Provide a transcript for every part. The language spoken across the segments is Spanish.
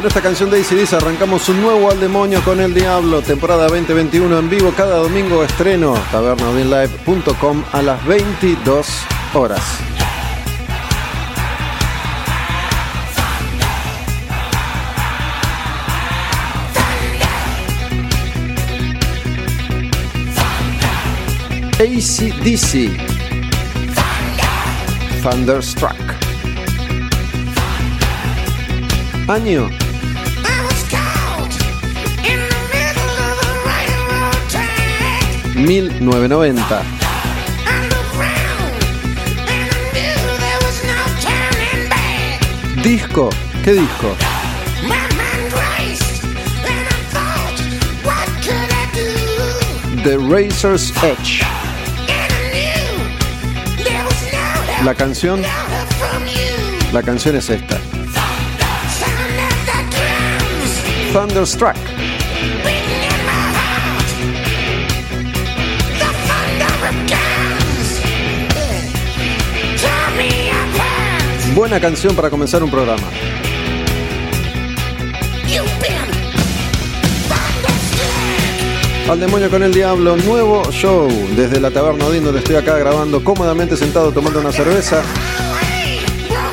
Con esta canción de ACDC arrancamos un nuevo Al Demonio con el Diablo, temporada 2021 en vivo, cada domingo estreno, tabernaudinlive.com a las 22 horas. ACDC Thunderstruck Año 1990 Disco, ¿qué disco? The Razor's Edge. La canción, la canción es esta. Thunderstruck. Buena canción para comenzar un programa. Al demonio con el diablo, nuevo show desde la taberna Odín donde estoy acá grabando cómodamente sentado tomando una cerveza.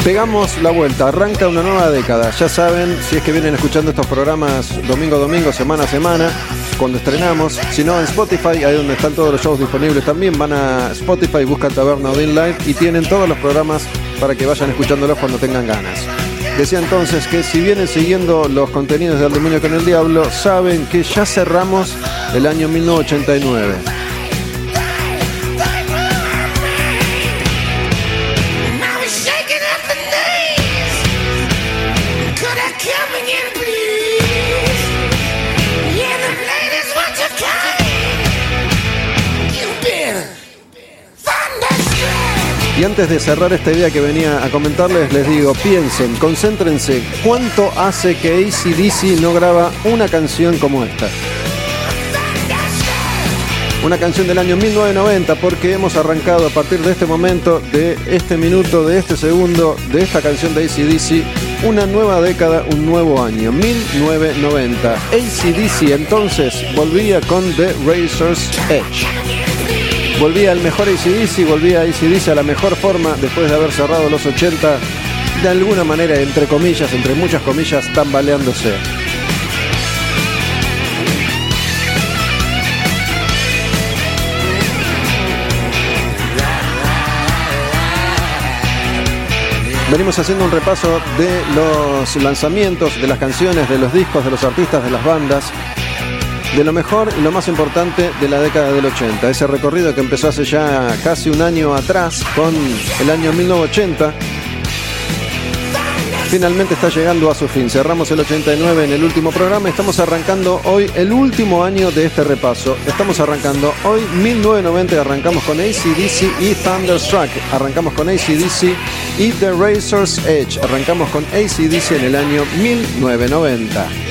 Pegamos la vuelta, arranca una nueva década. Ya saben, si es que vienen escuchando estos programas domingo domingo, semana a semana, cuando estrenamos. Si no, en Spotify, ahí donde están todos los shows disponibles también, van a Spotify, buscan Taberna Odin Live y tienen todos los programas para que vayan escuchándolos cuando tengan ganas. Decía entonces que si vienen siguiendo los contenidos del Demonio con el Diablo, saben que ya cerramos el año 1989. Antes de cerrar esta idea que venía a comentarles, les digo, piensen, concéntrense, ¿cuánto hace que ACDC no graba una canción como esta? Una canción del año 1990 porque hemos arrancado a partir de este momento, de este minuto, de este segundo, de esta canción de ACDC, una nueva década, un nuevo año, 1990. ACDC entonces volvía con The Razor's Edge. Volvía al mejor ACDC, volvía a ACDC a la mejor forma después de haber cerrado los 80, de alguna manera, entre comillas, entre muchas comillas, tambaleándose. Venimos haciendo un repaso de los lanzamientos, de las canciones, de los discos, de los artistas, de las bandas de lo mejor y lo más importante de la década del 80. Ese recorrido que empezó hace ya casi un año atrás, con el año 1980 finalmente está llegando a su fin. Cerramos el 89 en el último programa. Estamos arrancando hoy el último año de este repaso. Estamos arrancando hoy 1990. Arrancamos con ACDC y Thunderstruck. Arrancamos con ACDC y The Razor's Edge. Arrancamos con ACDC en el año 1990.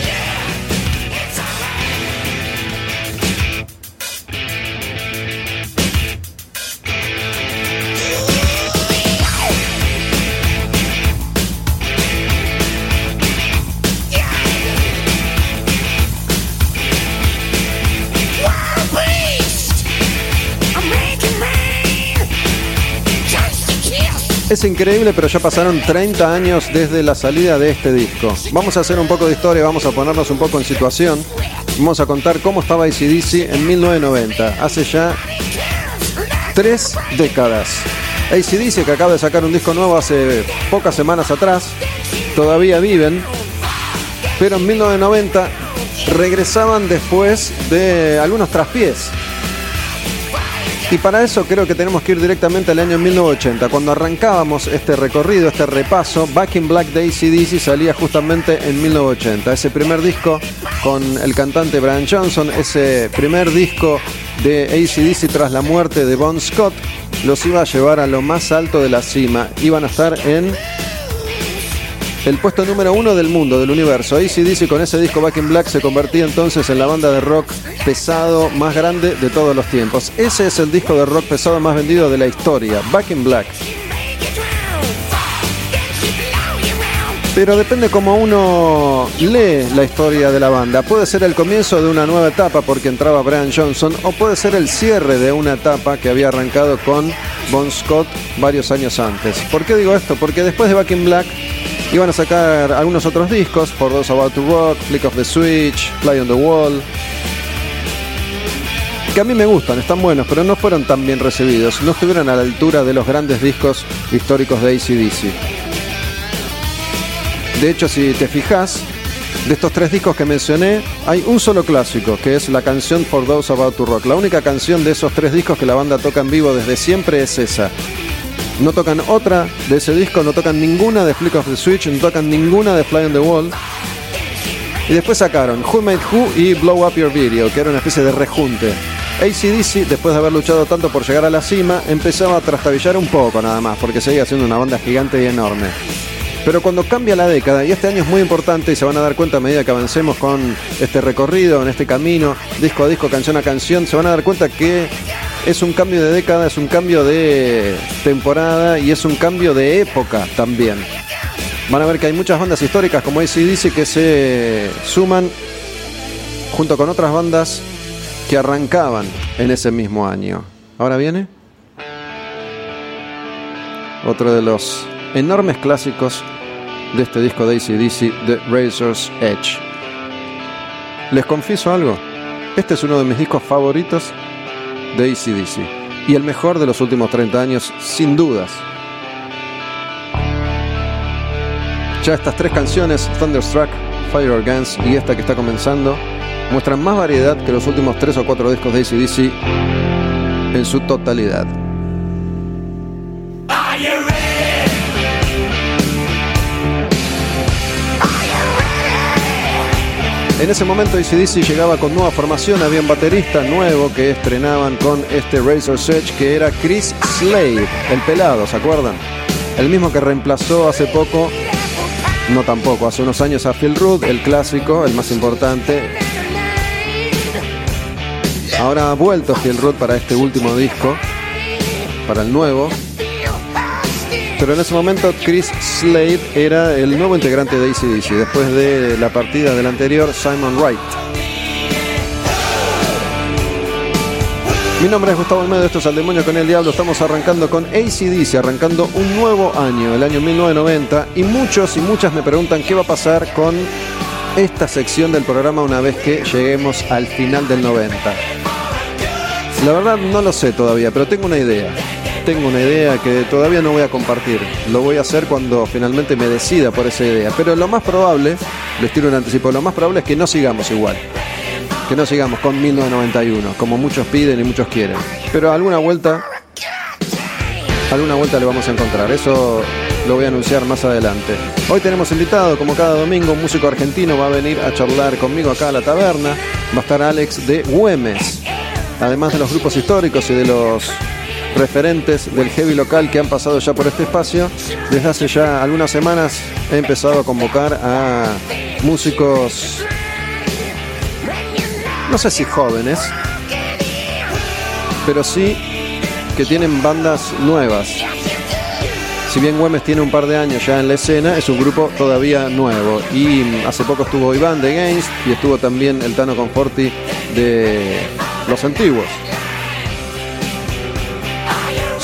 Es increíble, pero ya pasaron 30 años desde la salida de este disco. Vamos a hacer un poco de historia, vamos a ponernos un poco en situación. Vamos a contar cómo estaba ACDC en 1990, hace ya tres décadas. ACDC, que acaba de sacar un disco nuevo hace pocas semanas atrás, todavía viven, pero en 1990 regresaban después de algunos traspiés y para eso creo que tenemos que ir directamente al año 1980. Cuando arrancábamos este recorrido, este repaso, Back in Black de ACDC salía justamente en 1980. Ese primer disco con el cantante Brian Johnson, ese primer disco de ACDC tras la muerte de Bon Scott, los iba a llevar a lo más alto de la cima. Iban a estar en el puesto número uno del mundo, del universo. ACDC con ese disco Back in Black se convertía entonces en la banda de rock pesado más grande de todos los tiempos. Ese es el disco de rock pesado más vendido de la historia, Back in Black. Pero depende cómo uno lee la historia de la banda. Puede ser el comienzo de una nueva etapa porque entraba Brian Johnson o puede ser el cierre de una etapa que había arrancado con Bon Scott varios años antes. ¿Por qué digo esto? Porque después de Back in Black Iban a sacar algunos otros discos, For Those About to Rock, Flick of the Switch, Fly on the Wall, que a mí me gustan, están buenos, pero no fueron tan bien recibidos, no estuvieron a la altura de los grandes discos históricos de ACDC. De hecho, si te fijas, de estos tres discos que mencioné, hay un solo clásico, que es la canción For Those About to Rock. La única canción de esos tres discos que la banda toca en vivo desde siempre es esa. No tocan otra de ese disco, no tocan ninguna de Flick of the Switch, no tocan ninguna de Fly on the Wall. Y después sacaron Who Made Who y Blow Up Your Video, que era una especie de rejunte. ACDC, después de haber luchado tanto por llegar a la cima, empezaba a trastabillar un poco nada más, porque seguía siendo una banda gigante y enorme. Pero cuando cambia la década, y este año es muy importante y se van a dar cuenta a medida que avancemos con este recorrido, en este camino, disco a disco, canción a canción, se van a dar cuenta que es un cambio de década, es un cambio de temporada y es un cambio de época también. Van a ver que hay muchas bandas históricas como dice que se suman junto con otras bandas que arrancaban en ese mismo año. Ahora viene otro de los enormes clásicos de este disco de ACDC, The Razor's Edge. Les confieso algo, este es uno de mis discos favoritos de ACDC. Y el mejor de los últimos 30 años, sin dudas. Ya estas tres canciones, Thunderstruck, Fire Organs y esta que está comenzando, muestran más variedad que los últimos tres o cuatro discos de ACDC en su totalidad. En ese momento ACDC llegaba con nueva formación, había un baterista nuevo que estrenaban con este Razor Edge que era Chris Slade, el pelado, ¿se acuerdan? El mismo que reemplazó hace poco, no tampoco, hace unos años a Phil Rudd, el clásico, el más importante. Ahora ha vuelto Phil Rudd para este último disco, para el nuevo, pero en ese momento Chris Slade era el nuevo integrante de ACDC, después de la partida del anterior Simon Wright. Mi nombre es Gustavo Almedo, esto es Al Demonio con el Diablo. Estamos arrancando con ACDC, arrancando un nuevo año, el año 1990. Y muchos y muchas me preguntan qué va a pasar con esta sección del programa una vez que lleguemos al final del 90. La verdad no lo sé todavía, pero tengo una idea tengo una idea que todavía no voy a compartir. Lo voy a hacer cuando finalmente me decida por esa idea. Pero lo más probable, les tiro un anticipo, lo más probable es que no sigamos igual. que no sigamos con 1991, como muchos piden y muchos quieren. Pero alguna vuelta, alguna vuelta le vamos a encontrar. Eso lo voy a anunciar más adelante. Hoy tenemos invitado, como cada domingo, un músico argentino va a venir a charlar conmigo acá a la taberna. Va a estar Alex de Güemes. Además de los grupos históricos y de los referentes del heavy local que han pasado ya por este espacio, desde hace ya algunas semanas he empezado a convocar a músicos, no sé si jóvenes, pero sí que tienen bandas nuevas. Si bien Güemes tiene un par de años ya en la escena, es un grupo todavía nuevo. Y hace poco estuvo Iván de Games y estuvo también el Tano Conforti de los antiguos.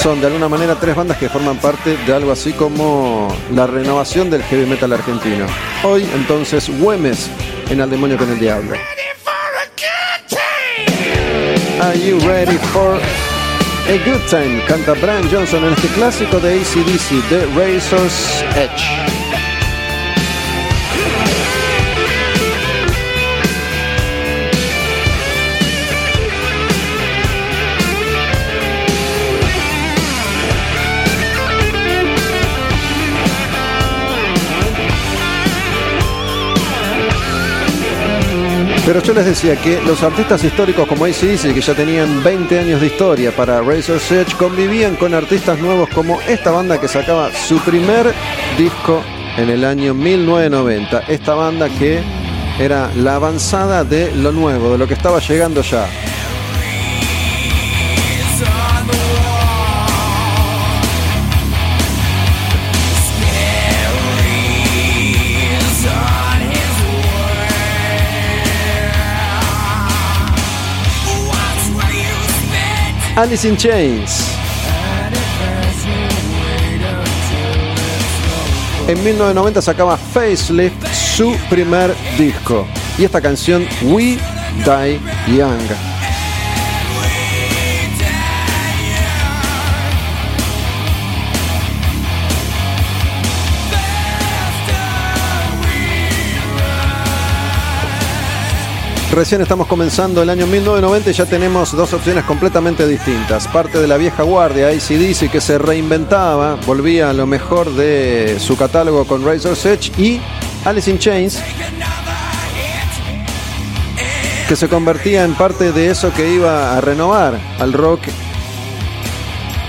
Son de alguna manera tres bandas que forman parte de algo así como la renovación del heavy metal argentino. Hoy entonces Güemes en Al Demonio con el Diablo. Are you ready for a good time? Canta Brian Johnson en este clásico de ACDC, The Razor's Edge. Pero yo les decía que los artistas históricos como ACDC, que ya tenían 20 años de historia para Razor's Edge, convivían con artistas nuevos como esta banda que sacaba su primer disco en el año 1990. Esta banda que era la avanzada de lo nuevo, de lo que estaba llegando ya. Alice in Chains. En 1990 sacaba Facelift, su primer disco. Y esta canción, We Die Young. Recién estamos comenzando el año 1990 y ya tenemos dos opciones completamente distintas. Parte de la vieja guardia, ACDC, que se reinventaba, volvía a lo mejor de su catálogo con Razor's Edge, y Alice in Chains, que se convertía en parte de eso que iba a renovar al rock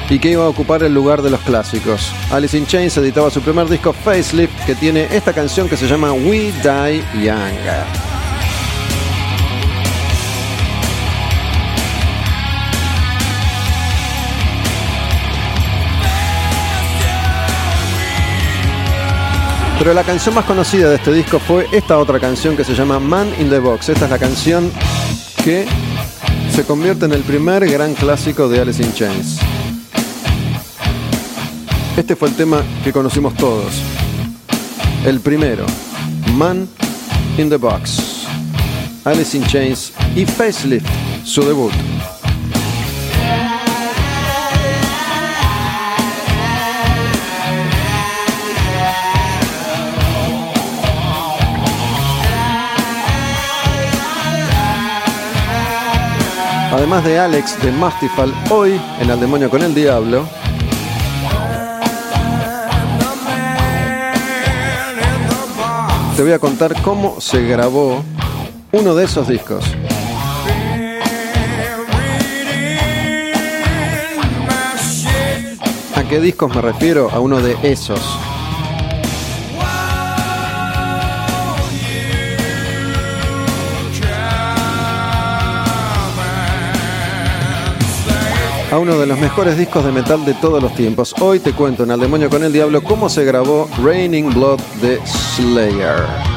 y que iba a ocupar el lugar de los clásicos. Alice in Chains editaba su primer disco Facelift, que tiene esta canción que se llama We Die Young. Pero la canción más conocida de este disco fue esta otra canción que se llama Man in the Box. Esta es la canción que se convierte en el primer gran clásico de Alice in Chains. Este fue el tema que conocimos todos. El primero, Man in the Box. Alice in Chains y Facelift, su debut. Además de Alex de Mastifal, hoy en Al Demonio con el Diablo. Te voy a contar cómo se grabó uno de esos discos. ¿A qué discos me refiero? A uno de esos. A uno de los mejores discos de metal de todos los tiempos. Hoy te cuento en Al Demonio con el Diablo cómo se grabó Raining Blood de Slayer.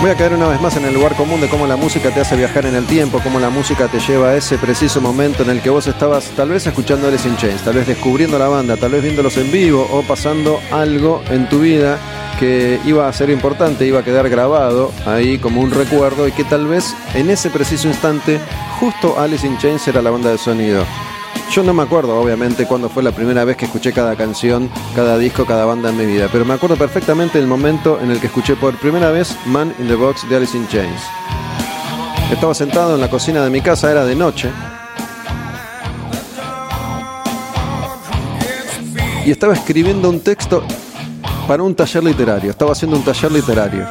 Voy a caer una vez más en el lugar común de cómo la música te hace viajar en el tiempo, cómo la música te lleva a ese preciso momento en el que vos estabas tal vez escuchando Alice in Chains, tal vez descubriendo la banda, tal vez viéndolos en vivo o pasando algo en tu vida que iba a ser importante, iba a quedar grabado ahí como un recuerdo y que tal vez en ese preciso instante justo Alice in Chains era la banda de sonido. Yo no me acuerdo, obviamente, cuándo fue la primera vez que escuché cada canción, cada disco, cada banda en mi vida, pero me acuerdo perfectamente el momento en el que escuché por primera vez Man in the Box de Alice in Chains. Estaba sentado en la cocina de mi casa, era de noche. Y estaba escribiendo un texto para un taller literario. Estaba haciendo un taller literario.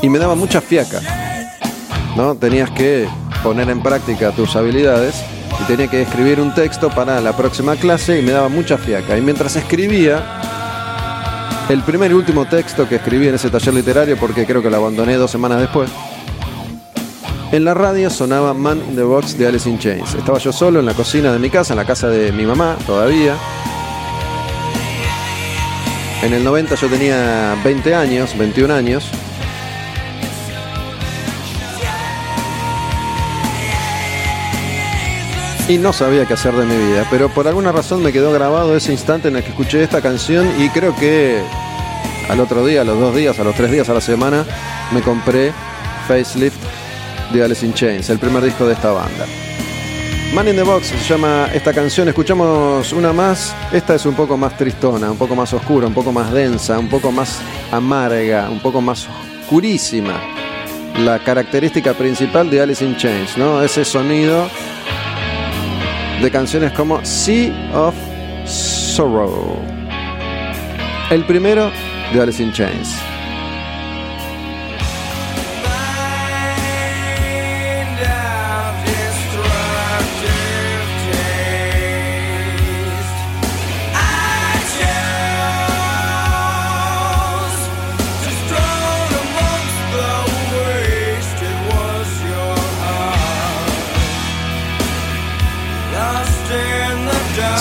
Y me daba mucha fiaca. ¿No? Tenías que poner en práctica tus habilidades y tenía que escribir un texto para la próxima clase y me daba mucha fiaca. Y mientras escribía, el primer y último texto que escribí en ese taller literario, porque creo que lo abandoné dos semanas después, en la radio sonaba Man in the Box de Alice in Chains. Estaba yo solo en la cocina de mi casa, en la casa de mi mamá todavía. En el 90 yo tenía 20 años, 21 años. Y no sabía qué hacer de mi vida, pero por alguna razón me quedó grabado ese instante en el que escuché esta canción y creo que al otro día, a los dos días, a los tres días a la semana, me compré Facelift de Alice in Chains, el primer disco de esta banda. Man in the Box se llama esta canción, escuchamos una más, esta es un poco más tristona, un poco más oscura, un poco más densa, un poco más amarga, un poco más oscurísima. La característica principal de Alice in Chains, ¿no? Ese sonido de canciones como Sea of Sorrow. El primero de Alice in Chains.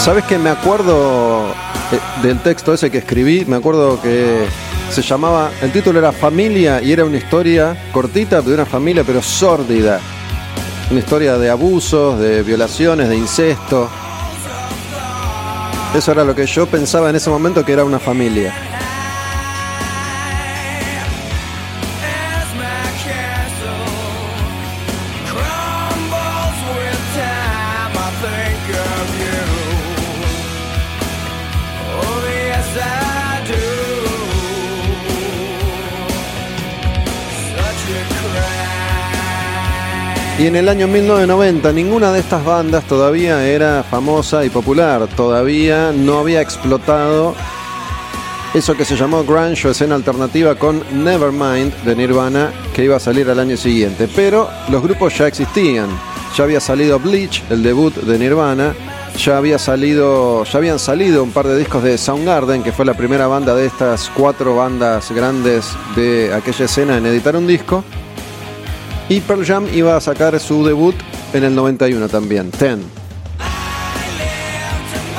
¿Sabes que me acuerdo eh, del texto ese que escribí? Me acuerdo que se llamaba, el título era Familia y era una historia cortita de una familia pero sórdida. Una historia de abusos, de violaciones, de incesto. Eso era lo que yo pensaba en ese momento que era una familia. Y en el año 1990 ninguna de estas bandas todavía era famosa y popular, todavía no había explotado eso que se llamó grunge o escena alternativa con Nevermind de Nirvana que iba a salir al año siguiente, pero los grupos ya existían. Ya había salido Bleach, el debut de Nirvana, ya había salido, ya habían salido un par de discos de Soundgarden, que fue la primera banda de estas cuatro bandas grandes de aquella escena en editar un disco. Y Pearl Jam iba a sacar su debut en el 91 también, Ten.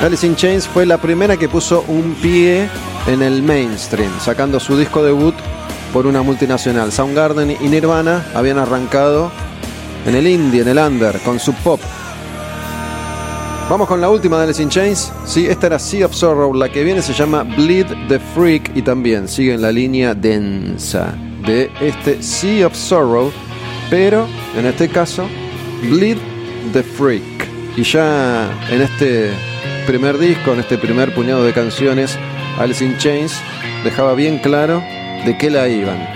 Alice in Chains fue la primera que puso un pie en el mainstream, sacando su disco debut por una multinacional. Soundgarden y Nirvana habían arrancado en el indie, en el under, con su pop. Vamos con la última de Alice in Chains. Sí, esta era Sea of Sorrow. La que viene se llama Bleed the Freak y también sigue en la línea densa de este Sea of Sorrow pero en este caso, Bleed the Freak. Y ya en este primer disco, en este primer puñado de canciones, Alice in Chains dejaba bien claro de qué la iban.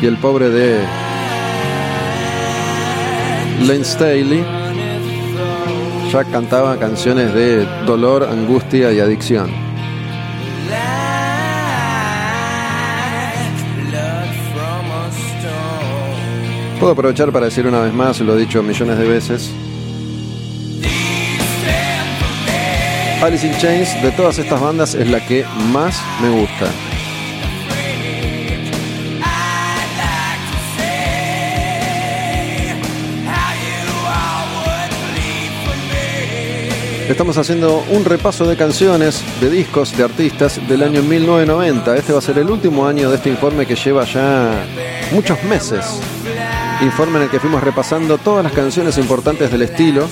Y el pobre de Lane Staley ya cantaba canciones de dolor, angustia y adicción. Puedo aprovechar para decir una vez más, lo he dicho millones de veces. Alice in Chains de todas estas bandas es la que más me gusta. Estamos haciendo un repaso de canciones, de discos, de artistas del año 1990. Este va a ser el último año de este informe que lleva ya muchos meses informe en el que fuimos repasando todas las canciones importantes del estilo,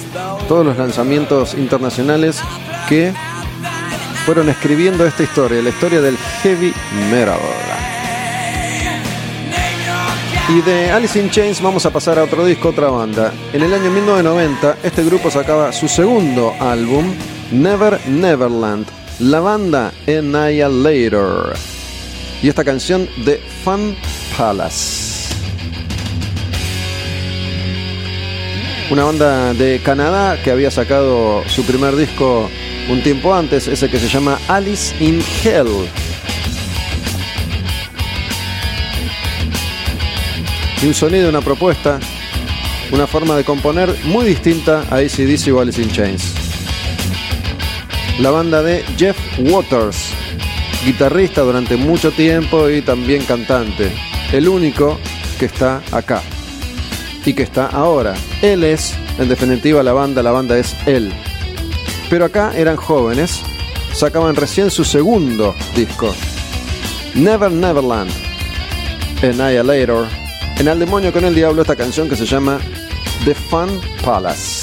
todos los lanzamientos internacionales que fueron escribiendo esta historia, la historia del heavy metal. Y de Alice in Chains vamos a pasar a otro disco, otra banda. En el año 1990 este grupo sacaba su segundo álbum, Never Neverland, la banda Annihilator. Y esta canción de Fun Palace. Una banda de Canadá que había sacado su primer disco un tiempo antes, ese que se llama Alice in Hell. y un sonido, una propuesta, una forma de componer muy distinta a ACDC o Alice in Chains. La banda de Jeff Waters, guitarrista durante mucho tiempo y también cantante. El único que está acá y que está ahora. Él es, en definitiva, la banda, la banda es él. Pero acá eran jóvenes, sacaban recién su segundo disco, Never Neverland, Annihilator en Al Demonio con el Diablo esta canción que se llama The Fun Palace.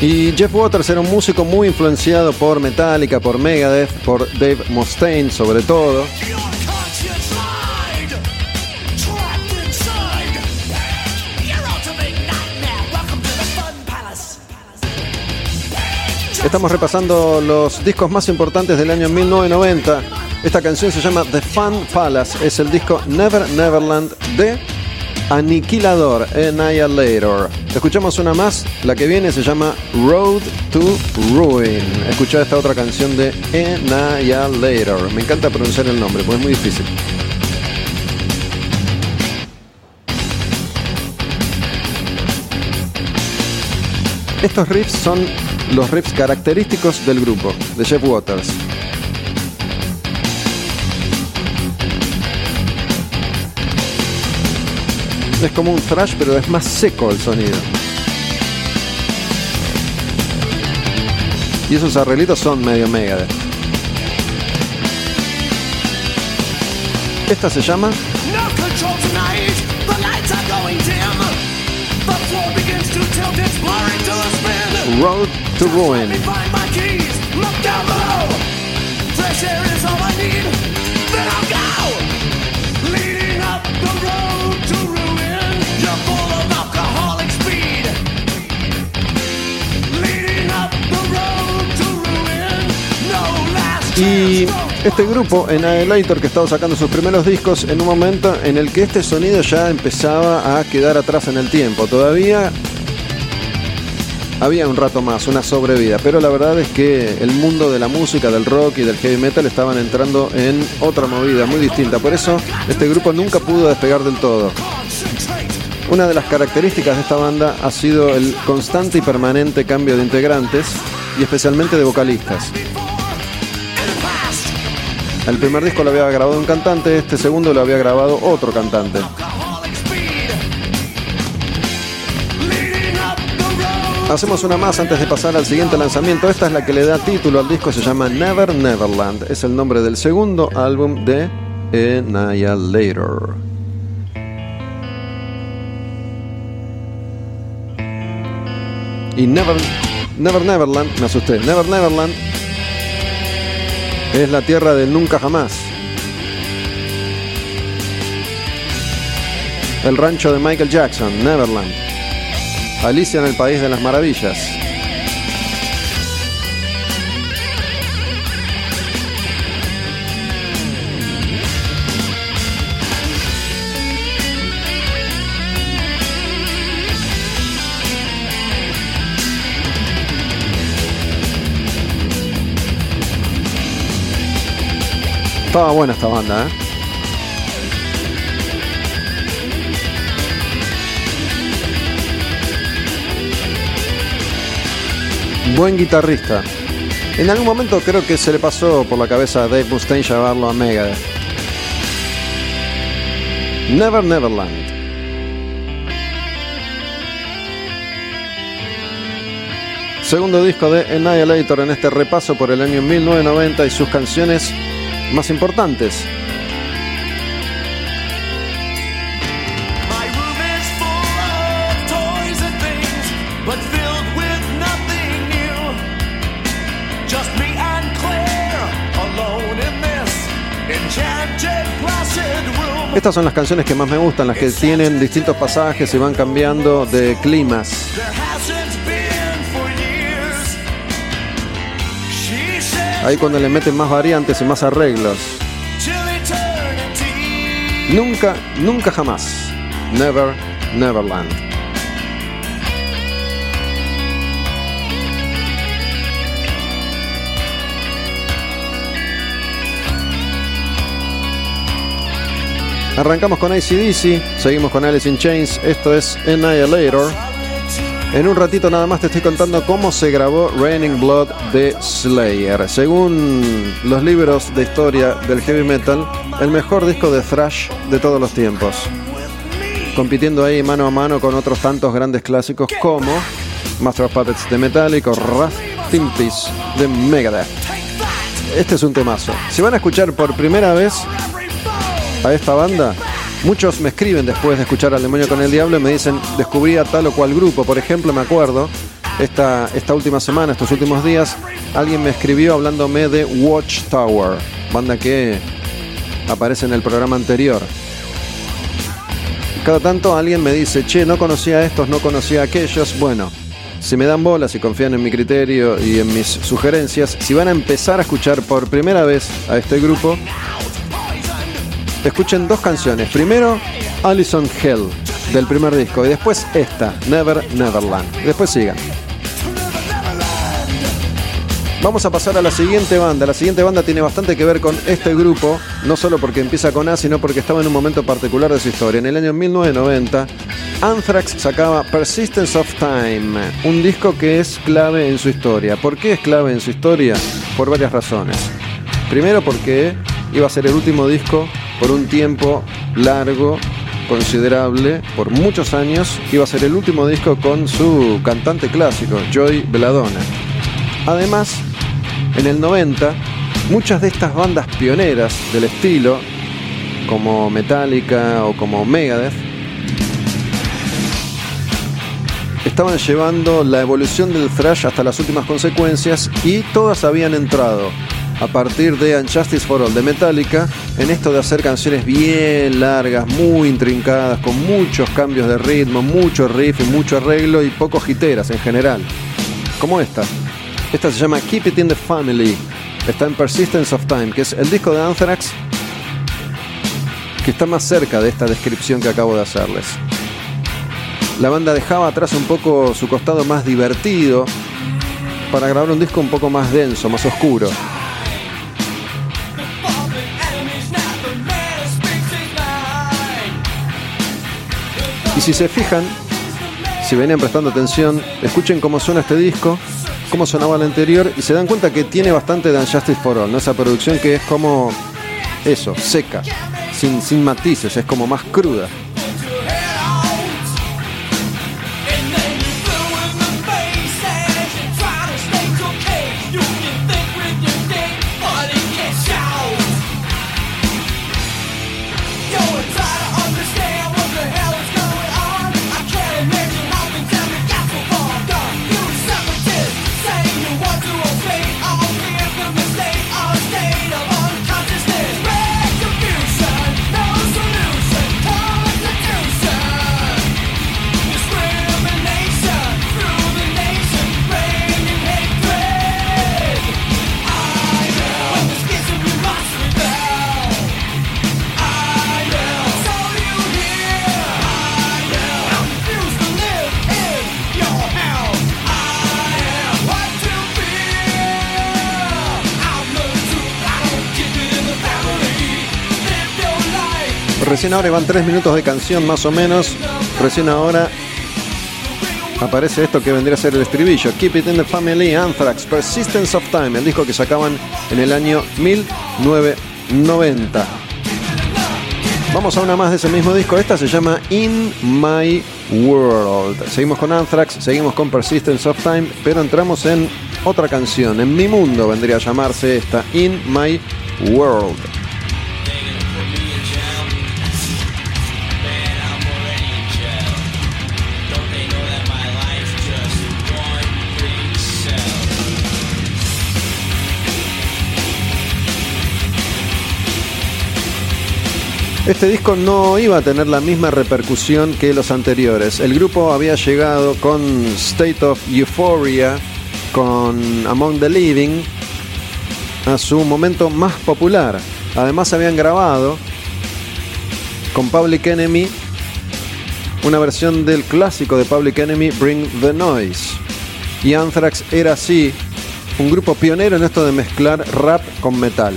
Y Jeff Waters era un músico muy influenciado por Metallica, por Megadeth, por Dave Mustaine sobre todo. Estamos repasando los discos más importantes del año 1990. Esta canción se llama The Fun Palace. Es el disco Never Neverland de Aniquilador, Annihilator. Escuchamos una más, la que viene se llama Road to Ruin. Escucha esta otra canción de Annihilator. Me encanta pronunciar el nombre, porque es muy difícil. Estos riffs son los riffs característicos del grupo, de Jeff Waters. Es como un thrash, pero es más seco el sonido. Y esos arreglitos son medio mega. Esta se llama Road to Ruin. Y este grupo, en Annihilator, que estaba sacando sus primeros discos en un momento en el que este sonido ya empezaba a quedar atrás en el tiempo. Todavía había un rato más, una sobrevida, pero la verdad es que el mundo de la música, del rock y del heavy metal estaban entrando en otra movida muy distinta. Por eso este grupo nunca pudo despegar del todo. Una de las características de esta banda ha sido el constante y permanente cambio de integrantes y especialmente de vocalistas. El primer disco lo había grabado un cantante, este segundo lo había grabado otro cantante. Hacemos una más antes de pasar al siguiente lanzamiento. Esta es la que le da título al disco, se llama Never Neverland. Es el nombre del segundo álbum de Annihilator. Y Never, Never Neverland, me asusté, Never Neverland es la tierra del nunca jamás. El rancho de Michael Jackson, Neverland. Alicia en el País de las Maravillas. Estaba buena esta banda, ¿eh? Buen guitarrista. En algún momento creo que se le pasó por la cabeza a Dave Mustaine llevarlo a Megadeth. Never Neverland. Segundo disco de Annihilator en este repaso por el año 1990 y sus canciones más importantes. Estas son las canciones que más me gustan, las que tienen distintos pasajes y van cambiando de climas. Ahí cuando le meten más variantes y más arreglos. Nunca, nunca jamás. Never, Neverland. Arrancamos con ACDC, seguimos con Alice in Chains, esto es Annihilator. En un ratito nada más te estoy contando cómo se grabó Raining Blood de Slayer. Según los libros de historia del heavy metal, el mejor disco de thrash de todos los tiempos. Compitiendo ahí mano a mano con otros tantos grandes clásicos como Master of Puppets de Metallica o Wrath Peace de Megadeth. Este es un temazo. Si van a escuchar por primera vez a esta banda, muchos me escriben después de escuchar al demonio con el diablo y me dicen, descubrí a tal o cual grupo. Por ejemplo, me acuerdo, esta, esta última semana, estos últimos días, alguien me escribió hablándome de Watchtower, banda que aparece en el programa anterior. Cada tanto alguien me dice, che, no conocía a estos, no conocía a aquellos. Bueno, si me dan bolas y confían en mi criterio y en mis sugerencias, si van a empezar a escuchar por primera vez a este grupo, escuchen dos canciones. Primero, Alison Hell, del primer disco, y después esta, Never Neverland. Después sigan. Vamos a pasar a la siguiente banda. La siguiente banda tiene bastante que ver con este grupo, no solo porque empieza con A, sino porque estaba en un momento particular de su historia. En el año 1990, Anthrax sacaba Persistence of Time, un disco que es clave en su historia. ¿Por qué es clave en su historia? Por varias razones. Primero porque iba a ser el último disco por un tiempo largo, considerable, por muchos años, iba a ser el último disco con su cantante clásico, Joy Belladonna. Además, en el 90, muchas de estas bandas pioneras del estilo, como Metallica o como Megadeth, estaban llevando la evolución del thrash hasta las últimas consecuencias y todas habían entrado a partir de Unjustice for All de Metallica en esto de hacer canciones bien largas, muy intrincadas, con muchos cambios de ritmo, mucho riff y mucho arreglo y poco jiteras en general. Como esta. Esta se llama Keep It in the Family. Está en Persistence of Time, que es el disco de Anthrax que está más cerca de esta descripción que acabo de hacerles. La banda dejaba atrás un poco su costado más divertido para grabar un disco un poco más denso, más oscuro. Y si se fijan, si venían prestando atención, escuchen cómo suena este disco, cómo sonaba el anterior y se dan cuenta que tiene bastante de Unjustice for All, ¿no? esa producción que es como eso, seca, sin, sin matices, es como más cruda. Recién ahora van tres minutos de canción más o menos. Recién ahora aparece esto que vendría a ser el estribillo. Keep It in the Family, Anthrax, Persistence of Time, el disco que sacaban en el año 1990. Vamos a una más de ese mismo disco. Esta se llama In My World. Seguimos con Anthrax, seguimos con Persistence of Time, pero entramos en otra canción. En mi mundo vendría a llamarse esta, In My World. Este disco no iba a tener la misma repercusión que los anteriores. El grupo había llegado con State of Euphoria, con Among the Living, a su momento más popular. Además habían grabado con Public Enemy una versión del clásico de Public Enemy, Bring the Noise. Y Anthrax era así un grupo pionero en esto de mezclar rap con metal.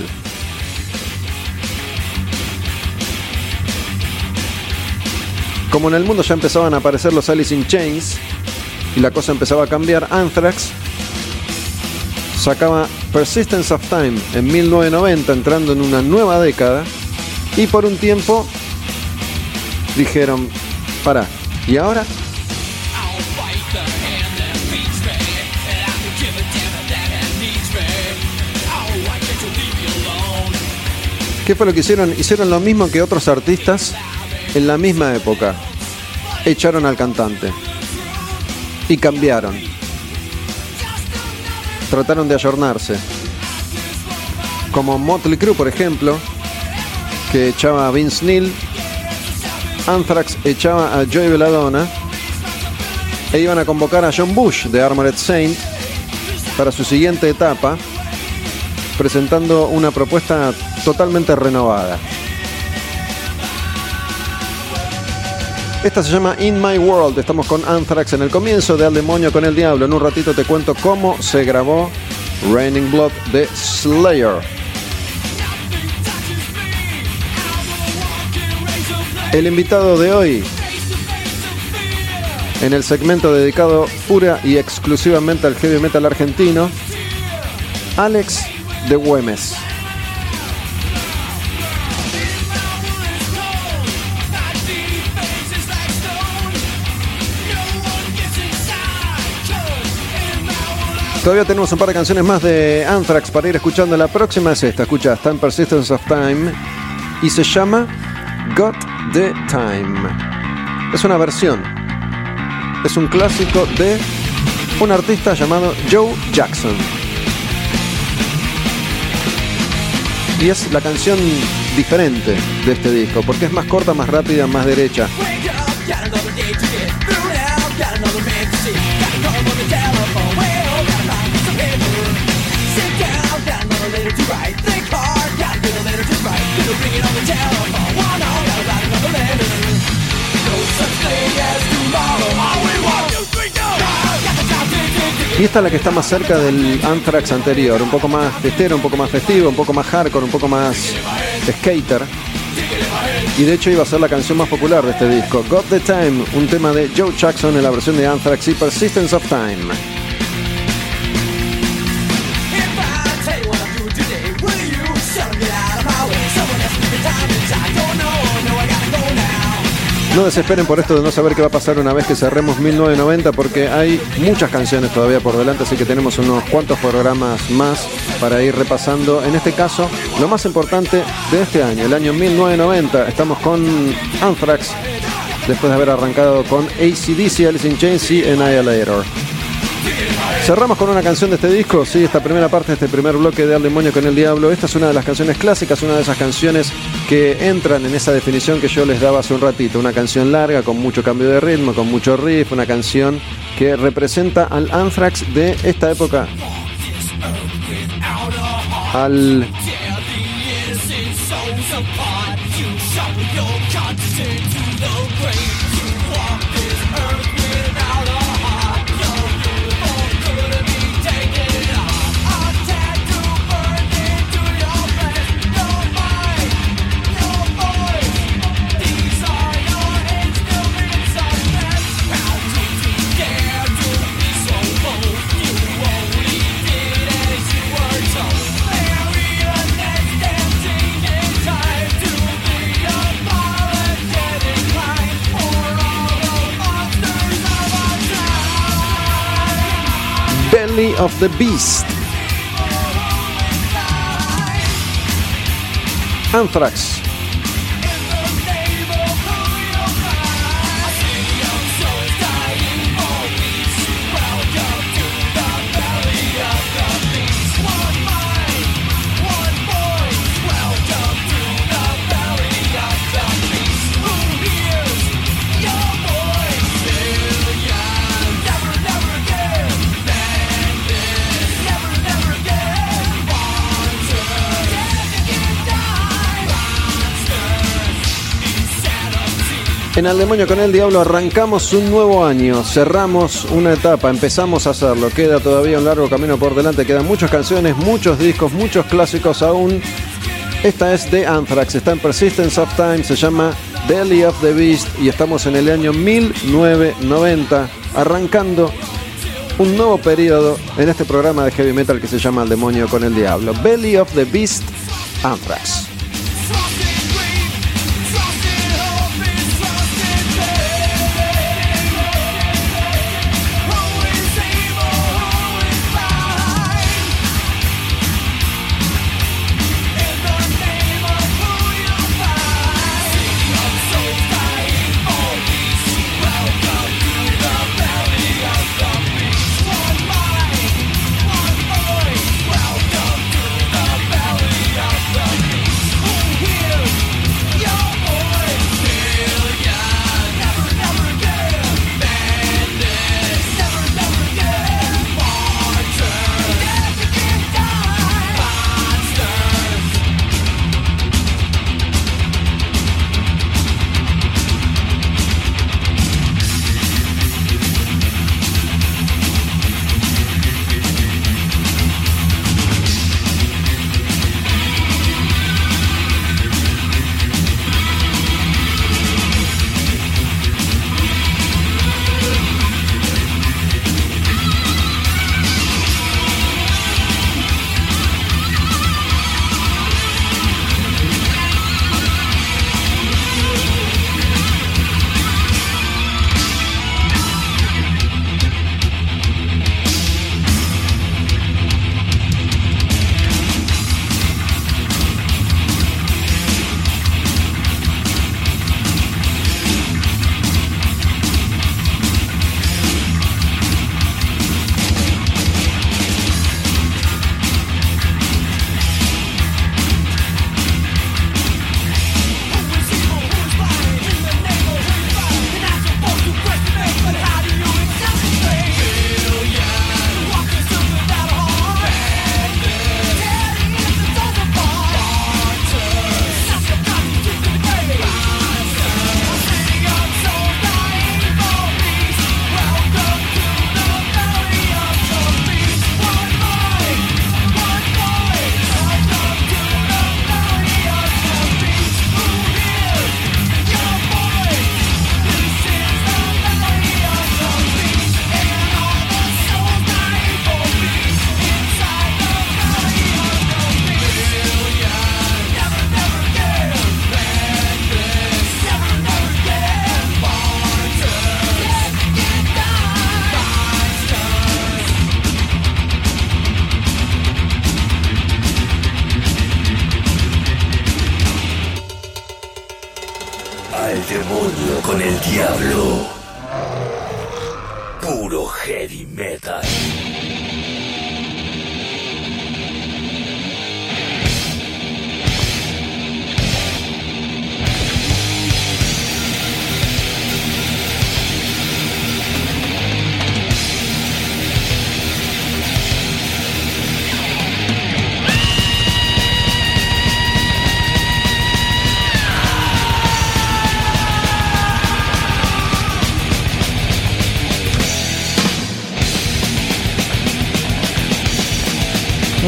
Como en el mundo ya empezaban a aparecer los Alice in Chains y la cosa empezaba a cambiar, Anthrax sacaba Persistence of Time en 1990, entrando en una nueva década, y por un tiempo dijeron, para, ¿y ahora? ¿Qué fue lo que hicieron? Hicieron lo mismo que otros artistas en la misma época echaron al cantante y cambiaron. Trataron de ayornarse. Como Motley Crue, por ejemplo, que echaba a Vince Neil, Anthrax echaba a Joey Belladonna e iban a convocar a John Bush de Armored Saint para su siguiente etapa, presentando una propuesta totalmente renovada. Esta se llama In My World. Estamos con Anthrax en el comienzo de Al Demonio con el Diablo. En un ratito te cuento cómo se grabó Raining Blood de Slayer. El invitado de hoy en el segmento dedicado pura y exclusivamente al heavy metal argentino, Alex de Güemes. Todavía tenemos un par de canciones más de Anthrax para ir escuchando. La próxima es esta, escucha, está en Persistence of Time y se llama Got the Time. Es una versión, es un clásico de un artista llamado Joe Jackson. Y es la canción diferente de este disco, porque es más corta, más rápida, más derecha. Y esta es la que está más cerca del Anthrax anterior, un poco más festero, un poco más festivo, un poco más hardcore, un poco más skater. Y de hecho iba a ser la canción más popular de este disco, Got the Time, un tema de Joe Jackson en la versión de Anthrax y Persistence of Time. No desesperen por esto de no saber qué va a pasar una vez que cerremos 1990 porque hay muchas canciones todavía por delante, así que tenemos unos cuantos programas más para ir repasando. En este caso, lo más importante de este año, el año 1990, estamos con Anthrax, después de haber arrancado con ACDC, Alice in Chains y Annihilator. Cerramos con una canción de este disco, sí, esta primera parte este primer bloque de Al Demonio con el Diablo. Esta es una de las canciones clásicas, una de esas canciones que entran en esa definición que yo les daba hace un ratito. Una canción larga, con mucho cambio de ritmo, con mucho riff, una canción que representa al Anthrax de esta época. Al of the Beast. Anthrax. En Al Demonio con el Diablo arrancamos un nuevo año, cerramos una etapa, empezamos a hacerlo. Queda todavía un largo camino por delante, quedan muchas canciones, muchos discos, muchos clásicos aún. Esta es de Anthrax, está en Persistence of Time, se llama Belly of the Beast y estamos en el año 1990, arrancando un nuevo periodo en este programa de heavy metal que se llama Al Demonio con el Diablo. Belly of the Beast, Anthrax.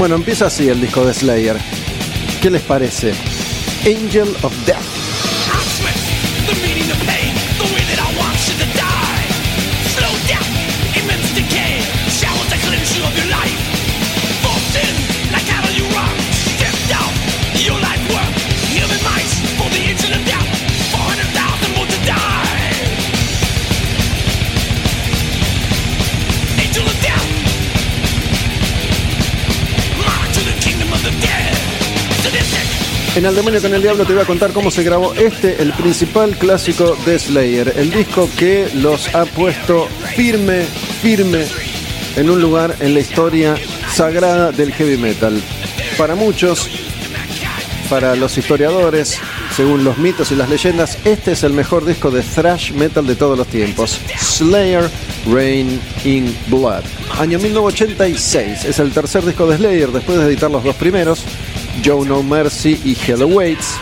Bueno, empieza así el disco de Slayer. ¿Qué les parece? Angel of Death. En Al Demonio con el Diablo te voy a contar cómo se grabó este, el principal clásico de Slayer, el disco que los ha puesto firme, firme en un lugar en la historia sagrada del heavy metal. Para muchos, para los historiadores, según los mitos y las leyendas, este es el mejor disco de thrash metal de todos los tiempos. Slayer Rain in Blood. Año 1986, es el tercer disco de Slayer después de editar los dos primeros. Joe No Mercy y Hell Awaits.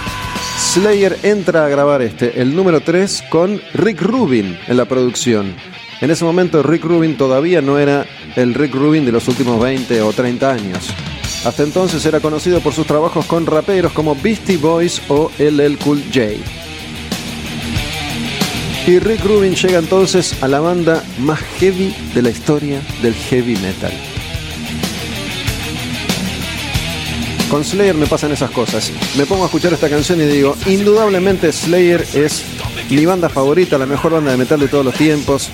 Slayer entra a grabar este, el número 3, con Rick Rubin en la producción. En ese momento Rick Rubin todavía no era el Rick Rubin de los últimos 20 o 30 años. Hasta entonces era conocido por sus trabajos con raperos como Beastie Boys o LL Cool J. Y Rick Rubin llega entonces a la banda más heavy de la historia del heavy metal. Con Slayer me pasan esas cosas. Me pongo a escuchar esta canción y digo, indudablemente Slayer es mi banda favorita, la mejor banda de metal de todos los tiempos.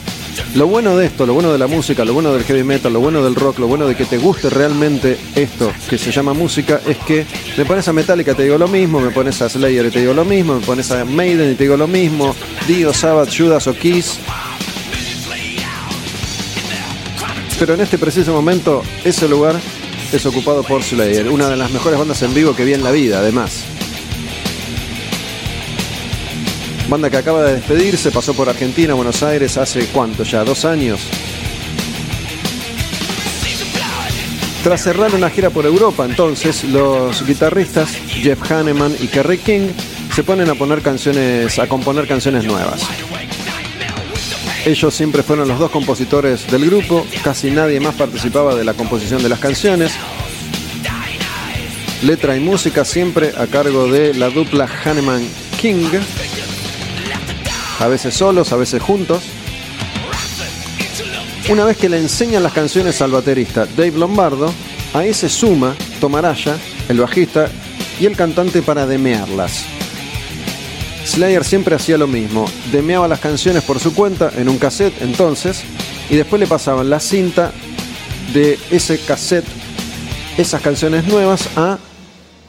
Lo bueno de esto, lo bueno de la música, lo bueno del heavy metal, lo bueno del rock, lo bueno de que te guste realmente esto que se llama música es que me pones a Metallica te digo lo mismo, me pones a Slayer y te digo lo mismo, me pones a Maiden y te digo lo mismo, Dio, Sabbath, Judas o Kiss. Pero en este preciso momento ese lugar es ocupado por Slayer, una de las mejores bandas en vivo que vi en la vida, además. Banda que acaba de despedirse, pasó por Argentina, Buenos Aires hace cuánto ya, dos años. Tras cerrar una gira por Europa, entonces los guitarristas Jeff Hanneman y Kerry King se ponen a poner canciones, a componer canciones nuevas. Ellos siempre fueron los dos compositores del grupo, casi nadie más participaba de la composición de las canciones. Letra y música siempre a cargo de la dupla Hanneman King, a veces solos, a veces juntos. Una vez que le enseñan las canciones al baterista Dave Lombardo, ahí se suma Tomaraya, el bajista, y el cantante para demearlas. Slayer siempre hacía lo mismo, demeaba las canciones por su cuenta en un cassette entonces, y después le pasaban la cinta de ese cassette, esas canciones nuevas a,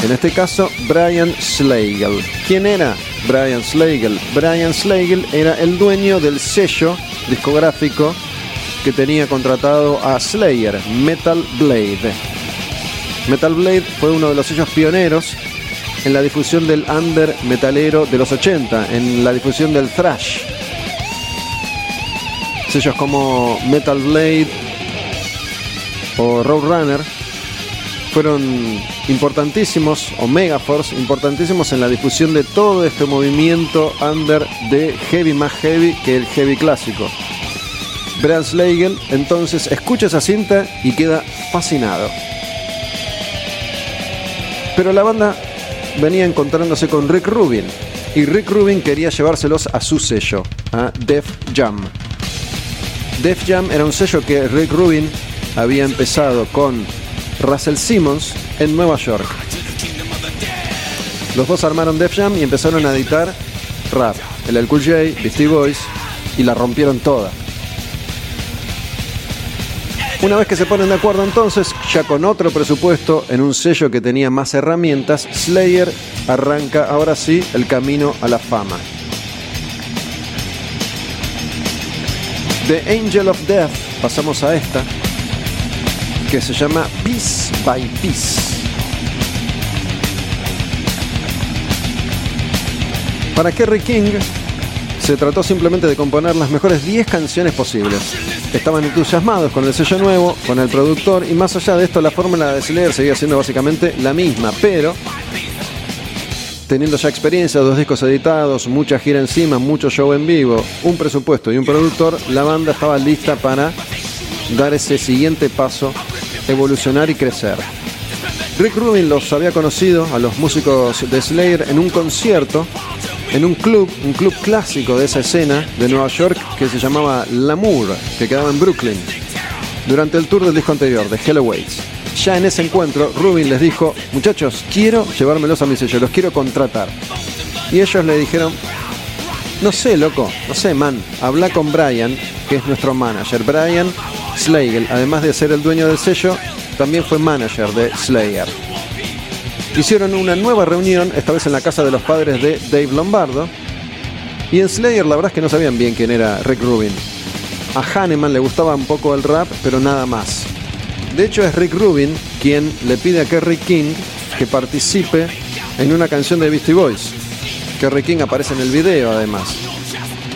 en este caso, Brian Slagle. ¿Quién era Brian Slagle? Brian Slagle era el dueño del sello discográfico que tenía contratado a Slayer, Metal Blade. Metal Blade fue uno de los sellos pioneros en la difusión del under metalero de los 80, en la difusión del thrash. Sellos como Metal Blade o Roadrunner fueron importantísimos, o Megaforce, importantísimos en la difusión de todo este movimiento under de heavy más heavy que el heavy clásico. Brad Slagle entonces escucha esa cinta y queda fascinado. Pero la banda venía encontrándose con Rick Rubin y Rick Rubin quería llevárselos a su sello, a Def Jam. Def Jam era un sello que Rick Rubin había empezado con Russell Simmons en Nueva York. Los dos armaron Def Jam y empezaron a editar rap, el El Cool J, Beastie Boys y la rompieron toda. Una vez que se ponen de acuerdo entonces, ya con otro presupuesto, en un sello que tenía más herramientas, Slayer arranca ahora sí el camino a la fama. The Angel of Death, pasamos a esta, que se llama Piece by Piece. Para Kerry King se trató simplemente de componer las mejores 10 canciones posibles. Estaban entusiasmados con el sello nuevo, con el productor y más allá de esto la fórmula de Slayer seguía siendo básicamente la misma, pero teniendo ya experiencia, dos discos editados, mucha gira encima, mucho show en vivo, un presupuesto y un productor, la banda estaba lista para dar ese siguiente paso, evolucionar y crecer. Rick Rubin los había conocido a los músicos de Slayer en un concierto en un club, un club clásico de esa escena de Nueva York que se llamaba Lamour, que quedaba en Brooklyn, durante el tour del disco anterior de Hello Waits. Ya en ese encuentro, Rubin les dijo, muchachos, quiero llevármelos a mi sello, los quiero contratar. Y ellos le dijeron, no sé, loco, no sé, man, habla con Brian, que es nuestro manager. Brian Slagle, además de ser el dueño del sello, también fue manager de Slayer. Hicieron una nueva reunión, esta vez en la casa de los padres de Dave Lombardo. Y en Slayer la verdad es que no sabían bien quién era Rick Rubin. A Hanneman le gustaba un poco el rap, pero nada más. De hecho es Rick Rubin quien le pide a Kerry King que participe en una canción de Beastie Boys. Kerry King aparece en el video además.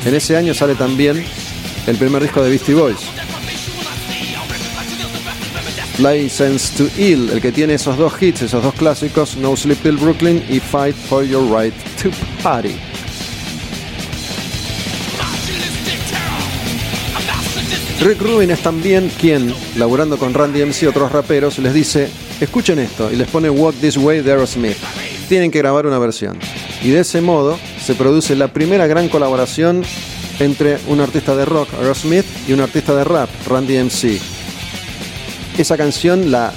En ese año sale también el primer disco de Beastie Boys. License to Ill, el que tiene esos dos hits, esos dos clásicos, No Sleep Till Brooklyn y Fight for Your Right to Party. Rick Rubin es también quien, laburando con Randy MC y otros raperos, les dice, escuchen esto, y les pone Walk This Way de Aerosmith. Tienen que grabar una versión. Y de ese modo se produce la primera gran colaboración entre un artista de rock, Aerosmith, y un artista de rap, Randy MC. Esa canción la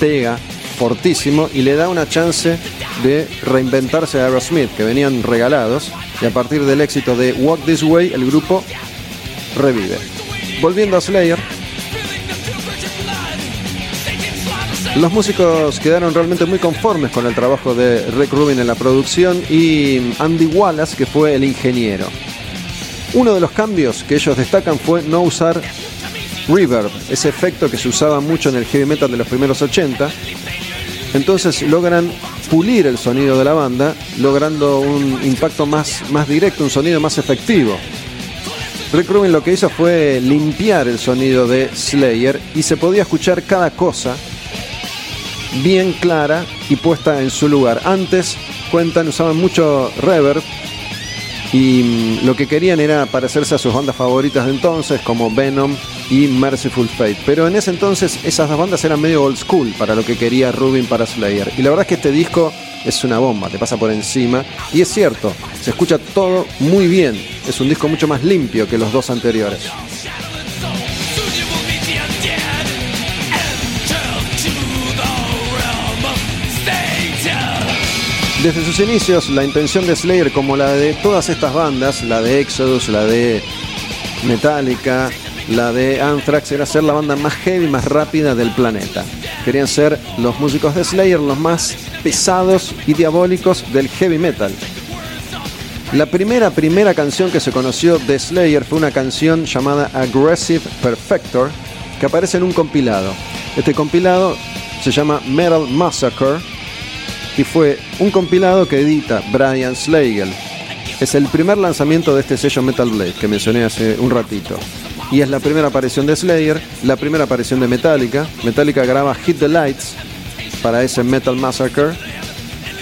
pega fortísimo y le da una chance de reinventarse a Aerosmith, que venían regalados, y a partir del éxito de Walk This Way, el grupo revive. Volviendo a Slayer, los músicos quedaron realmente muy conformes con el trabajo de Rick Rubin en la producción y Andy Wallace, que fue el ingeniero. Uno de los cambios que ellos destacan fue no usar reverb, ese efecto que se usaba mucho en el heavy metal de los primeros 80. Entonces logran pulir el sonido de la banda, logrando un impacto más, más directo, un sonido más efectivo. Rick Rubin lo que hizo fue limpiar el sonido de Slayer y se podía escuchar cada cosa bien clara y puesta en su lugar. Antes, cuentan, usaban mucho reverb y mm, lo que querían era parecerse a sus bandas favoritas de entonces, como Venom y Merciful Fate. Pero en ese entonces esas dos bandas eran medio old school para lo que quería Rubin para Slayer. Y la verdad es que este disco es una bomba, te pasa por encima. Y es cierto, se escucha todo muy bien. Es un disco mucho más limpio que los dos anteriores. Desde sus inicios, la intención de Slayer, como la de todas estas bandas, la de Exodus, la de Metallica, la de Anthrax, era ser la banda más heavy, más rápida del planeta. Querían ser los músicos de Slayer los más pesados y diabólicos del heavy metal. La primera, primera canción que se conoció de Slayer fue una canción llamada Aggressive Perfector, que aparece en un compilado. Este compilado se llama Metal Massacre y fue un compilado que edita Brian Slagle. Es el primer lanzamiento de este sello Metal Blade que mencioné hace un ratito. Y es la primera aparición de Slayer, la primera aparición de Metallica. Metallica graba Hit the Lights para ese Metal Massacre.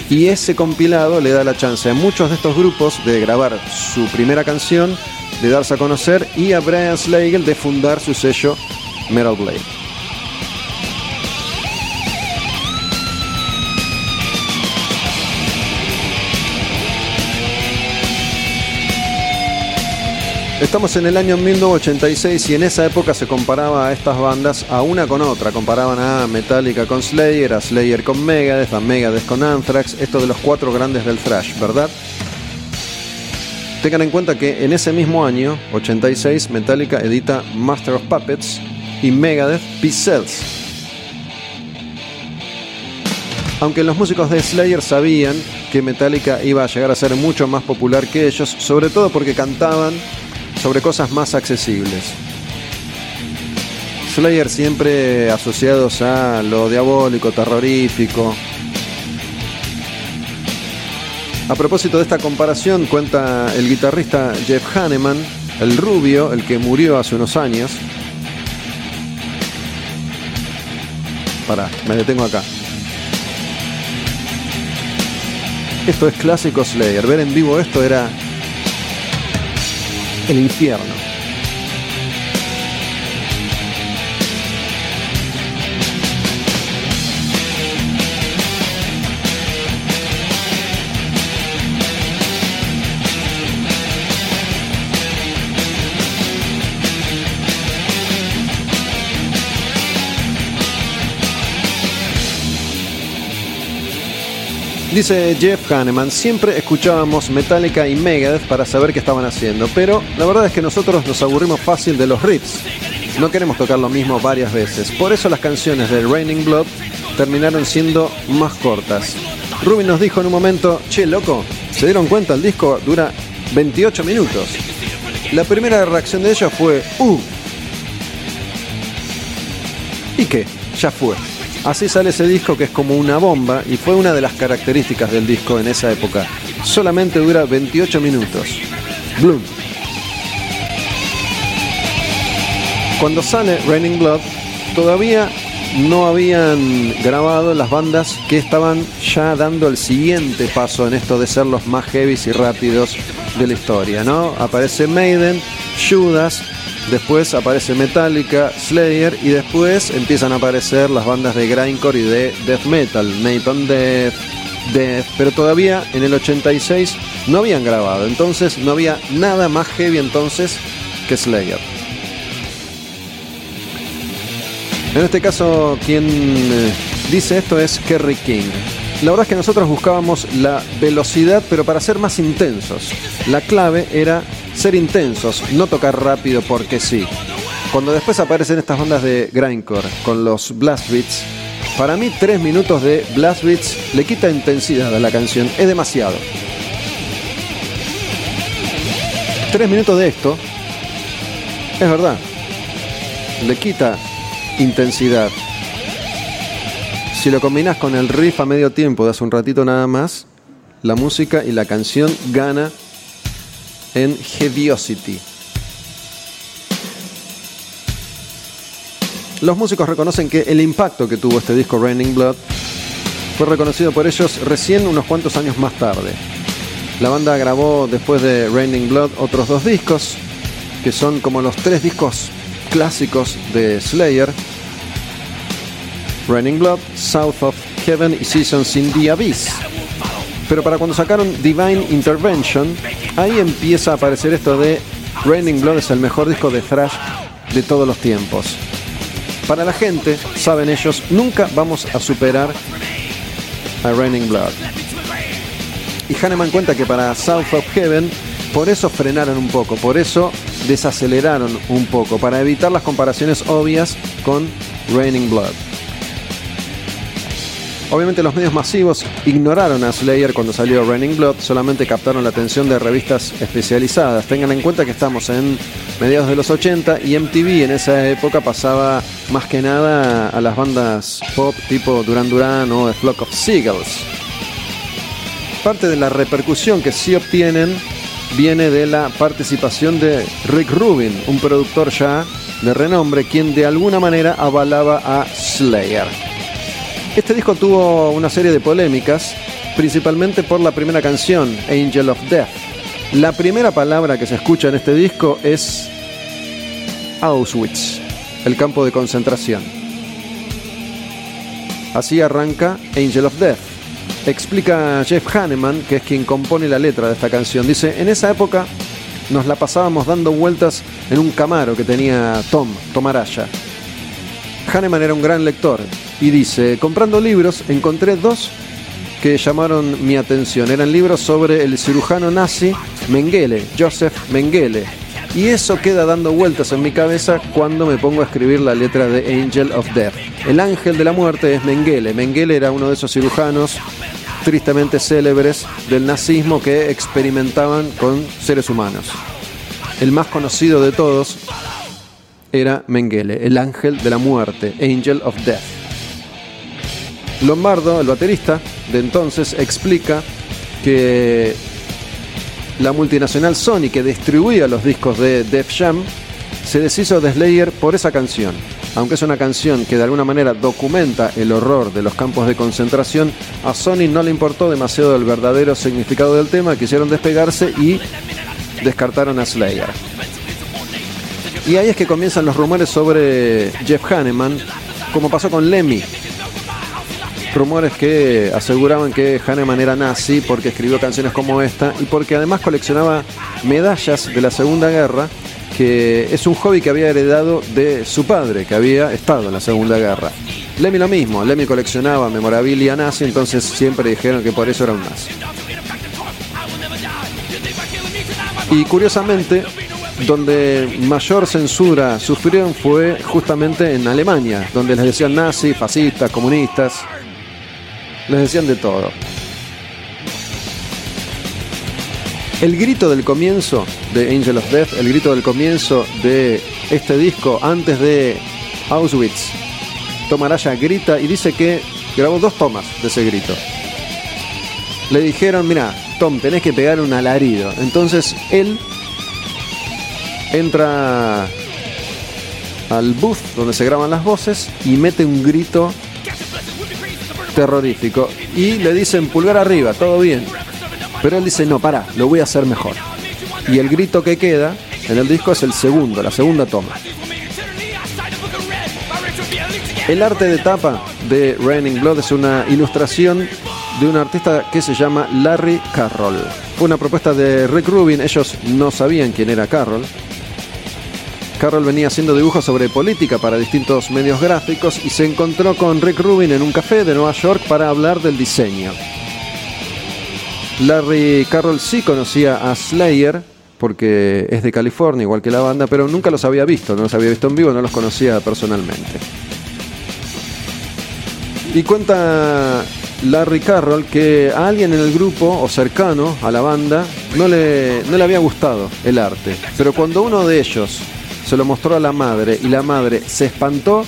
Y ese compilado le da la chance a muchos de estos grupos de grabar su primera canción, de darse a conocer y a Brian Slagle de fundar su sello Metal Blade. Estamos en el año 1986 y en esa época se comparaba a estas bandas a una con otra. Comparaban a Metallica con Slayer, a Slayer con Megadeth, a Megadeth con Anthrax, esto de los cuatro grandes del thrash, ¿verdad? Tengan en cuenta que en ese mismo año, 86, Metallica edita Master of Puppets y Megadeth Peace Aunque los músicos de Slayer sabían que Metallica iba a llegar a ser mucho más popular que ellos, sobre todo porque cantaban sobre cosas más accesibles. Slayer siempre asociados a lo diabólico, terrorífico. A propósito de esta comparación, cuenta el guitarrista Jeff Hanneman, el rubio, el que murió hace unos años. Para, me detengo acá. Esto es clásico Slayer. Ver en vivo esto era el infierno. Dice Jeff Hanneman, siempre escuchábamos Metallica y Megadeth para saber qué estaban haciendo, pero la verdad es que nosotros nos aburrimos fácil de los riffs. No queremos tocar lo mismo varias veces. Por eso las canciones de Raining Blood terminaron siendo más cortas. Rubin nos dijo en un momento, che, loco, ¿se dieron cuenta? El disco dura 28 minutos. La primera reacción de ella fue, uh. ¿Y qué? Ya fue. Así sale ese disco que es como una bomba y fue una de las características del disco en esa época. Solamente dura 28 minutos. Bloom. Cuando sale Raining Blood, todavía no habían grabado las bandas que estaban ya dando el siguiente paso en esto de ser los más heavies y rápidos de la historia, ¿no? Aparece Maiden, Judas, después aparece Metallica, Slayer y después empiezan a aparecer las bandas de grindcore y de death metal, Nathan Death, Death, pero todavía en el 86 no habían grabado, entonces no había nada más heavy entonces que Slayer. En este caso, quien eh, dice esto es Kerry King. La verdad es que nosotros buscábamos la velocidad, pero para ser más intensos. La clave era ser intensos, no tocar rápido porque sí. Cuando después aparecen estas bandas de grindcore con los blast beats, para mí tres minutos de blast beats le quita intensidad a la canción, es demasiado. Tres minutos de esto, es verdad, le quita intensidad. Si lo combinas con el riff a medio tiempo de hace un ratito nada más, la música y la canción gana en heaviosity. Los músicos reconocen que el impacto que tuvo este disco Raining Blood fue reconocido por ellos recién unos cuantos años más tarde. La banda grabó después de Raining Blood otros dos discos, que son como los tres discos clásicos de Slayer, Running Blood, South of Heaven y Seasons in the Abyss. Pero para cuando sacaron Divine Intervention, ahí empieza a aparecer esto de Raining Blood es el mejor disco de thrash de todos los tiempos. Para la gente, saben ellos, nunca vamos a superar a Raining Blood. Y Hahnemann cuenta que para South of Heaven, por eso frenaron un poco, por eso desaceleraron un poco para evitar las comparaciones obvias con Raining Blood. Obviamente los medios masivos ignoraron a Slayer cuando salió Raining Blood, solamente captaron la atención de revistas especializadas. Tengan en cuenta que estamos en mediados de los 80 y MTV en esa época pasaba más que nada a las bandas pop tipo Duran Duran o The Flock of Seagulls. Parte de la repercusión que sí obtienen viene de la participación de Rick Rubin, un productor ya de renombre, quien de alguna manera avalaba a Slayer. Este disco tuvo una serie de polémicas, principalmente por la primera canción, Angel of Death. La primera palabra que se escucha en este disco es Auschwitz, el campo de concentración. Así arranca Angel of Death explica Jeff Hanneman, que es quien compone la letra de esta canción. Dice, en esa época nos la pasábamos dando vueltas en un camaro que tenía Tom, Tom Araya. Hanneman era un gran lector y dice, comprando libros encontré dos que llamaron mi atención. Eran libros sobre el cirujano nazi Mengele, Joseph Mengele. Y eso queda dando vueltas en mi cabeza cuando me pongo a escribir la letra de Angel of Death. El ángel de la muerte es Mengele. Mengele era uno de esos cirujanos tristemente célebres del nazismo que experimentaban con seres humanos. El más conocido de todos era Mengele, el ángel de la muerte, Angel of Death. Lombardo, el baterista de entonces, explica que la multinacional Sony que distribuía los discos de Def Jam se deshizo de Slayer por esa canción aunque es una canción que de alguna manera documenta el horror de los campos de concentración, a Sony no le importó demasiado el verdadero significado del tema, quisieron despegarse y descartaron a Slayer. Y ahí es que comienzan los rumores sobre Jeff Hanneman, como pasó con Lemmy. Rumores que aseguraban que Hanneman era nazi porque escribió canciones como esta y porque además coleccionaba medallas de la Segunda Guerra que es un hobby que había heredado de su padre, que había estado en la Segunda Guerra. Lemmy lo mismo, Lemmy coleccionaba memorabilia nazi, entonces siempre dijeron que por eso era un nazi. Y curiosamente, donde mayor censura sufrieron fue justamente en Alemania, donde les decían nazis, fascistas, comunistas, les decían de todo. El grito del comienzo de Angel of Death, el grito del comienzo de este disco antes de Auschwitz, Tom Araya grita y dice que grabó dos tomas de ese grito. Le dijeron, mira, Tom, tenés que pegar un alarido. Entonces él entra al booth donde se graban las voces y mete un grito terrorífico. Y le dicen pulgar arriba, todo bien. Pero él dice, no, para, lo voy a hacer mejor. Y el grito que queda en el disco es el segundo, la segunda toma. El arte de tapa de Raining Blood es una ilustración de un artista que se llama Larry Carroll. Fue una propuesta de Rick Rubin, ellos no sabían quién era Carroll. Carroll venía haciendo dibujos sobre política para distintos medios gráficos y se encontró con Rick Rubin en un café de Nueva York para hablar del diseño. Larry Carroll sí conocía a Slayer, porque es de California, igual que la banda, pero nunca los había visto, no los había visto en vivo, no los conocía personalmente. Y cuenta Larry Carroll que a alguien en el grupo o cercano a la banda no le, no le había gustado el arte. Pero cuando uno de ellos se lo mostró a la madre y la madre se espantó,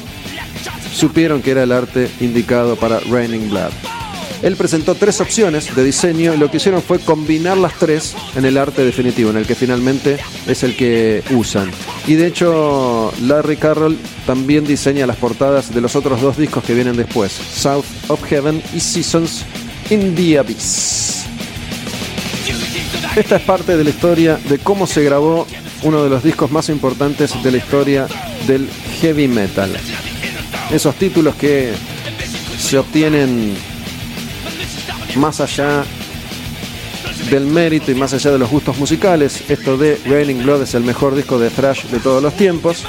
supieron que era el arte indicado para Raining Blood. Él presentó tres opciones de diseño y lo que hicieron fue combinar las tres en el arte definitivo, en el que finalmente es el que usan. Y de hecho, Larry Carroll también diseña las portadas de los otros dos discos que vienen después, South of Heaven y Seasons in the Abyss. Esta es parte de la historia de cómo se grabó uno de los discos más importantes de la historia del heavy metal. Esos títulos que se obtienen más allá del mérito y más allá de los gustos musicales. Esto de Raining Blood es el mejor disco de thrash de todos los tiempos.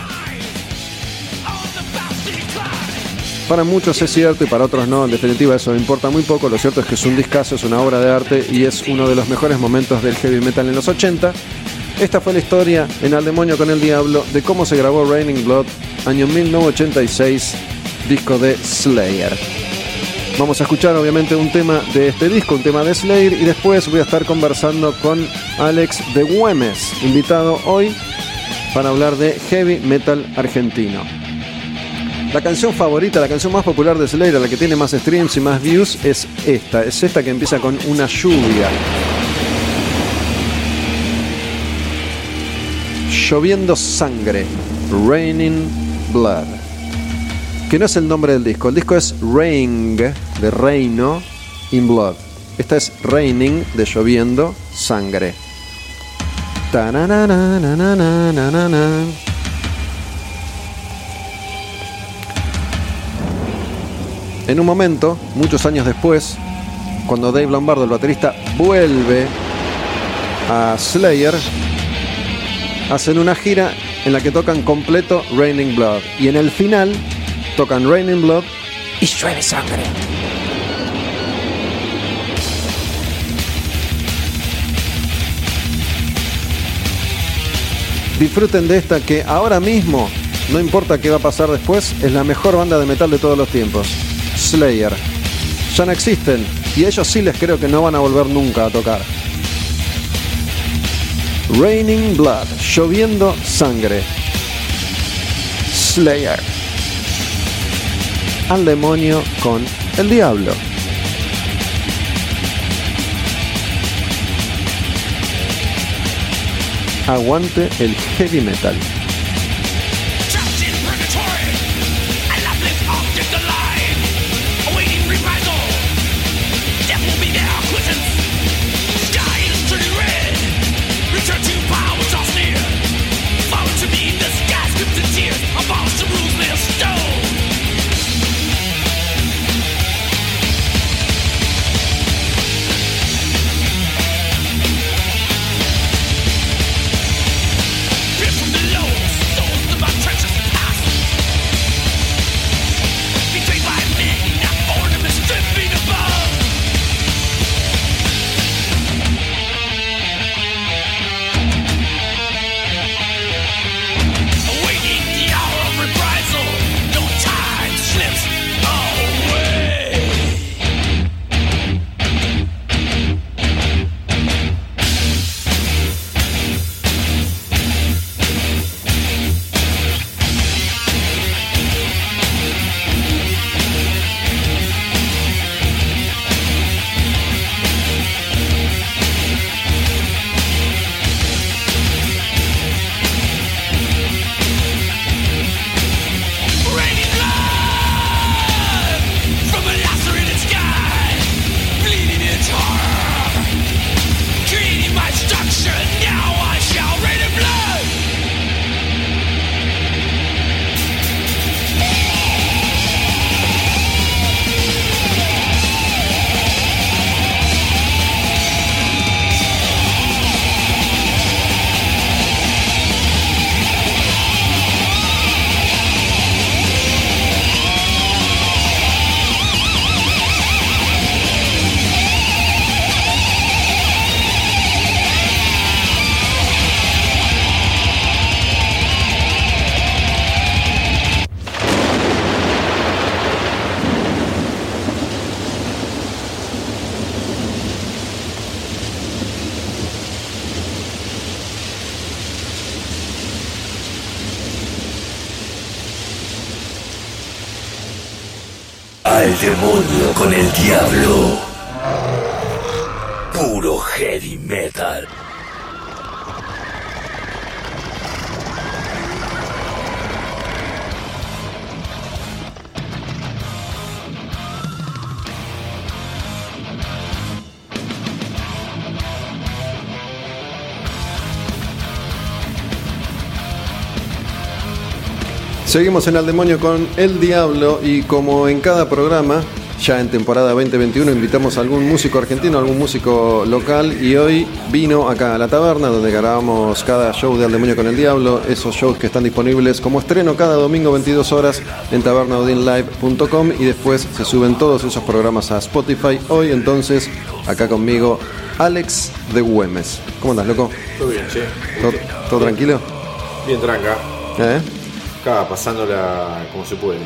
Para muchos es cierto y para otros no, en definitiva eso importa muy poco, lo cierto es que es un discazo, es una obra de arte y es uno de los mejores momentos del heavy metal en los 80. Esta fue la historia en Al Demonio con el Diablo de cómo se grabó Raining Blood, año 1986, disco de Slayer. Vamos a escuchar obviamente un tema de este disco, un tema de Slayer y después voy a estar conversando con Alex de Güemes, invitado hoy para hablar de heavy metal argentino. La canción favorita, la canción más popular de Slayer, la que tiene más streams y más views, es esta. Es esta que empieza con una lluvia. Lloviendo sangre. Raining Blood que no es el nombre del disco. El disco es Rain, de reino, in blood. Esta es Raining, de lloviendo, sangre. En un momento, muchos años después, cuando Dave Lombardo, el baterista, vuelve a Slayer, hacen una gira en la que tocan completo Raining Blood. Y en el final tocan Raining Blood y llueve sangre. Disfruten de esta que ahora mismo, no importa qué va a pasar después, es la mejor banda de metal de todos los tiempos. Slayer. Ya no existen y ellos sí les creo que no van a volver nunca a tocar. Raining Blood, lloviendo sangre. Slayer al demonio con el diablo. Aguante el heavy metal. Al demonio con el diablo. Puro heavy metal. Seguimos en Al Demonio con El Diablo y como en cada programa, ya en temporada 2021, invitamos a algún músico argentino, algún músico local y hoy vino acá a la taberna donde grabamos cada show de Al Demonio con el Diablo, esos shows que están disponibles como estreno cada domingo 22 horas en tabernaudinlive.com y después se suben todos esos programas a Spotify. Hoy entonces, acá conmigo, Alex de Güemes. ¿Cómo andas, loco? Todo bien, che. ¿Todo, todo tranquilo? Bien tranca. ¿Eh? Pasándola como se puede.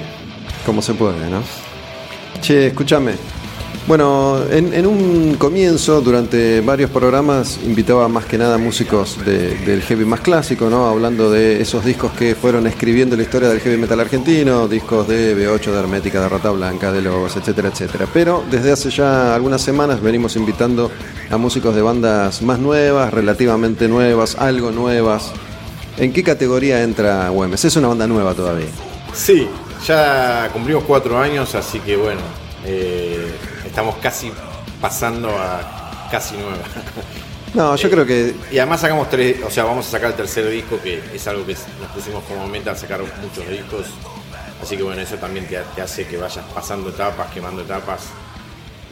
Como se puede, ¿no? Che, escúchame. Bueno, en, un comienzo, durante varios programas, invitaba más que nada músicos de- del heavy más clásico, ¿no? Hablando de esos discos que fueron escribiendo la historia del heavy metal argentino, discos de B8, de Hermética, de Rata Blanca, de Lobos, etcétera, etcétera. Pero desde hace ya algunas semanas venimos invitando a músicos de bandas más nuevas, relativamente nuevas, algo nuevas. ¿En qué categoría entra Güemes? Es una banda nueva todavía. Sí, ya cumplimos cuatro años, así que bueno, eh, estamos casi pasando a casi nueva. No, yo creo que Y además sacamos tres, o sea, vamos a sacar el tercer disco, que es algo que nos pusimos como meta, sacar muchos discos. Así que bueno, eso también te, te hace que vayas pasando etapas, quemando etapas,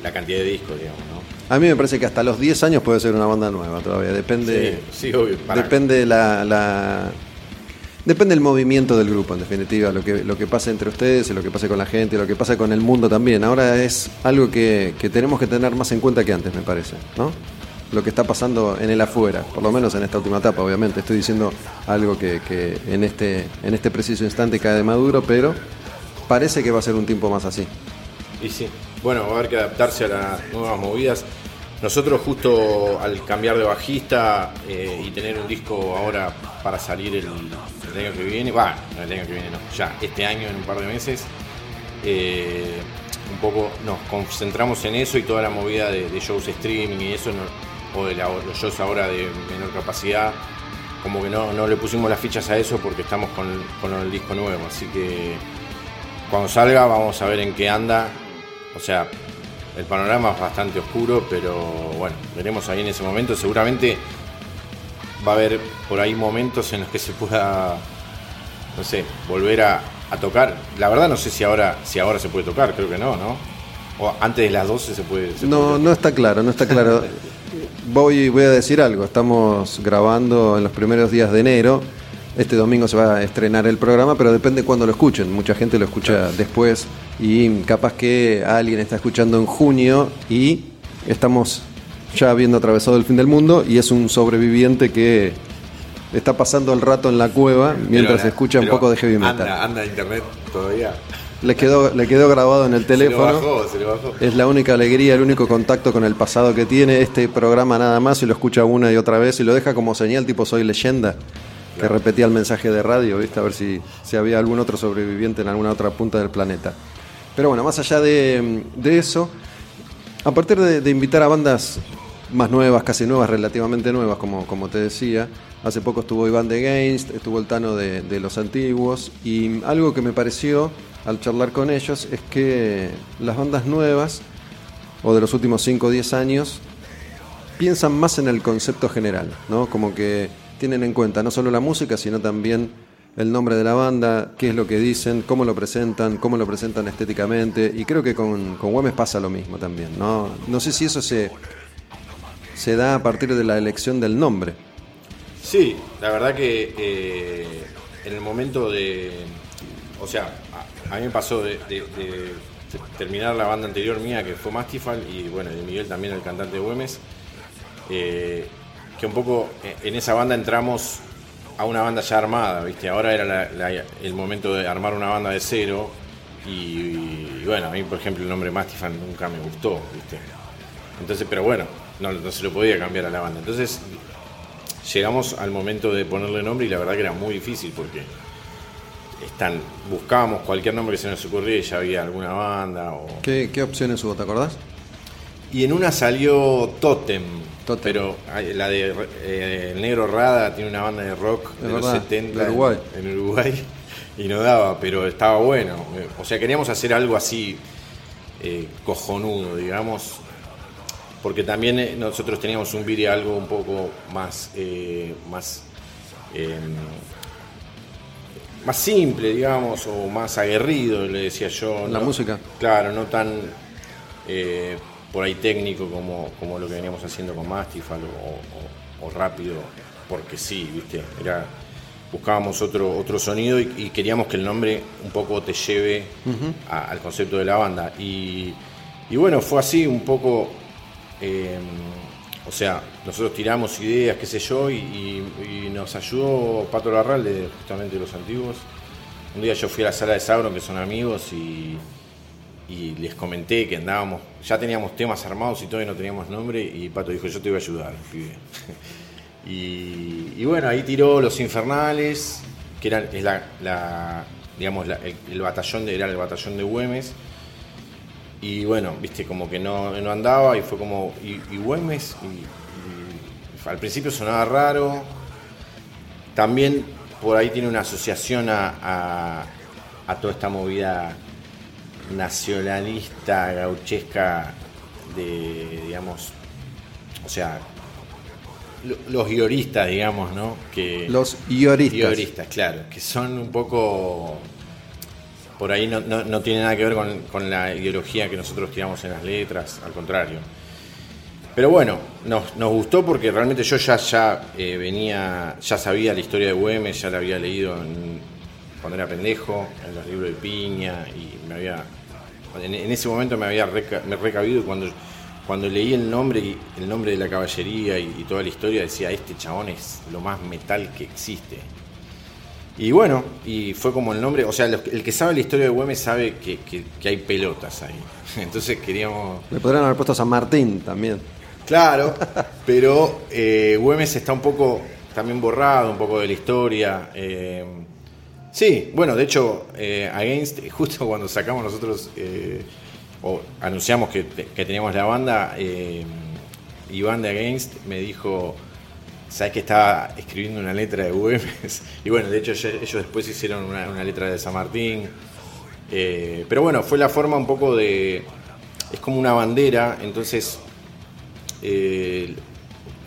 la cantidad de discos, digamos, ¿no? A mí me parece que hasta los 10 años puede ser una banda nueva todavía. Depende. Sí, sí, obvio. para- Depende la, la- Depende el movimiento del grupo, en definitiva, lo que, lo que pase entre ustedes, y lo que pase con la gente, lo que pase con el mundo también. Ahora es algo que, que tenemos que tener más en cuenta que antes, me parece, ¿no? Lo que está pasando en el afuera, por lo menos en esta última etapa, obviamente. Estoy diciendo algo que, que en, este, en este preciso instante cae de maduro, pero parece que va a ser un tiempo más así. Y sí, bueno, va a haber que adaptarse a las nuevas movidas. Nosotros justo al cambiar de bajista eh, y tener un disco ahora para salir el, el año que viene, va, no el año que viene, no, ya este año en un par de meses, eh, un poco nos concentramos en eso y toda la movida de, shows streaming y eso, o de la- los shows ahora de menor capacidad, como que no, no le pusimos las fichas a eso porque estamos con, con el disco nuevo, así que cuando salga vamos a ver en qué anda. O sea, el panorama es bastante oscuro, pero bueno, veremos ahí en ese momento. Seguramente va a haber por ahí momentos en los que se pueda, no sé, volver a, a tocar. La verdad no sé si ahora, si ahora se puede tocar, creo que no, ¿no? O antes de las 12 se puede... se No, puede no está claro, no está claro. Voy, voy a decir algo. Estamos grabando en los primeros días de enero. Este domingo se va a estrenar el programa, pero depende cuándo lo escuchen. Mucha gente lo escucha después y capaz que alguien está escuchando en junio y estamos ya habiendo atravesado el fin del mundo y es un sobreviviente que está pasando el rato en la cueva mientras escucha un poco de heavy metal. Anda, anda internet todavía. Le quedó, le quedó grabado en el teléfono. Se lo bajó, se lo bajó. Es la única alegría, el único contacto con el pasado que tiene este programa nada más y lo escucha una y otra vez y lo deja como señal tipo soy leyenda, que repetía el mensaje de radio, ¿viste? A ver si, si había algún otro sobreviviente en alguna otra punta del planeta. Pero bueno, más allá de, de eso, a partir de, de invitar a bandas más nuevas, casi nuevas, relativamente nuevas, como, como te decía, hace poco estuvo Iván de Gainst, estuvo el Tano de, de los antiguos, y algo que me pareció al charlar con ellos es que las bandas nuevas, o de los últimos 5 o 10 años, piensan más en el concepto general, ¿no? Como que tienen en cuenta no solo la música, sino también el nombre de la banda, qué es lo que dicen, cómo lo presentan, cómo lo presentan estéticamente, y creo que con, con Güemes pasa lo mismo también, ¿no? No sé si eso se, se da a partir de la elección del nombre. Sí, la verdad que eh, en el momento de. O sea, a, mí me pasó de terminar la banda anterior mía, que fue Mastifal, y bueno, de Miguel también, el cantante de Güemes, eh, que un poco eh, en esa banda entramos a una banda ya armada, ¿viste? Ahora era la- la- el momento de armar una banda de cero, y, y bueno, a mí, por ejemplo, el nombre Mastifal nunca me gustó, ¿viste? Entonces, pero bueno, no, no se lo podía cambiar a la banda. Entonces, llegamos al momento de ponerle nombre y la verdad que era muy difícil porque están, buscábamos cualquier nombre que se nos ocurría y ya había alguna banda. O... ¿Qué, qué opciones hubo, te acordás? Y en una salió Totem, Pero la de eh, el Negro Rada tiene una banda de rock Es de los verdad, 70 de Uruguay. En, en Uruguay y no daba, pero estaba bueno. O sea, queríamos hacer algo así eh, cojonudo, digamos, porque también eh, nosotros teníamos un video algo un poco más eh, más eh, más simple, digamos, o más aguerrido, le decía yo. La ¿no? música. Claro, no tan eh, por ahí técnico como, como lo que veníamos haciendo con Mastifal o, o- o rápido, porque sí, viste, era buscábamos otro otro sonido y, y queríamos que el nombre un poco te lleve a- al concepto de la banda. Y, y bueno fue así un poco eh, o sea nosotros tiramos ideas qué sé yo y, y- nos ayudó Pato justamente de los antiguos. Un día yo fui a la sala de Sauron que son amigos y y les comenté que andábamos, ya teníamos temas armados y y no teníamos nombre y Pato dijo yo te voy a ayudar, y, bueno, ahí tiró Los Infernales, que era, es la, digamos, el, batallón de, era el batallón de Güemes. Y bueno, viste, como que no, no andaba y fue como, ¿y, Güemes? Y, al principio sonaba raro. También por ahí tiene una asociación a- a toda esta movida nacionalista, gauchesca, de, digamos, o sea, lo- los guioristas, digamos, ¿no? Que, Los ioristas. Guioristas, claro, que son un poco. Por ahí no, no, no tiene nada que ver con, con la ideología que nosotros tiramos en las letras, al contrario. Pero bueno, nos, nos gustó porque realmente yo ya, ya eh, venía, ya sabía la historia de Güemes, ya la había leído en- cuando era pendejo, en los libros de Piña, y me había. En, en ese momento me había reca- me recabido y cuando, cuando leí el nombre, y- el nombre de la caballería y, y toda la historia, decía, este chabón es lo más metal que existe. Y bueno, y fue como el nombre, o sea, los- el que sabe la historia de Güemes sabe que, que- que hay pelotas ahí. Entonces queríamos... Le podrían haber puesto San Martín también. Claro, pero eh, Güemes está un poco también borrado, un poco de la historia. eh, sí, bueno, de hecho, eh, Against, justo cuando sacamos nosotros, eh, o anunciamos que, que teníamos la banda, eh, Iván de Against me dijo, ¿sabes que estaba escribiendo una letra de Güemes? Y bueno, de hecho ellos después hicieron una, una letra de San Martín. Eh, pero bueno, fue la forma un poco de... Es como una bandera, entonces eh,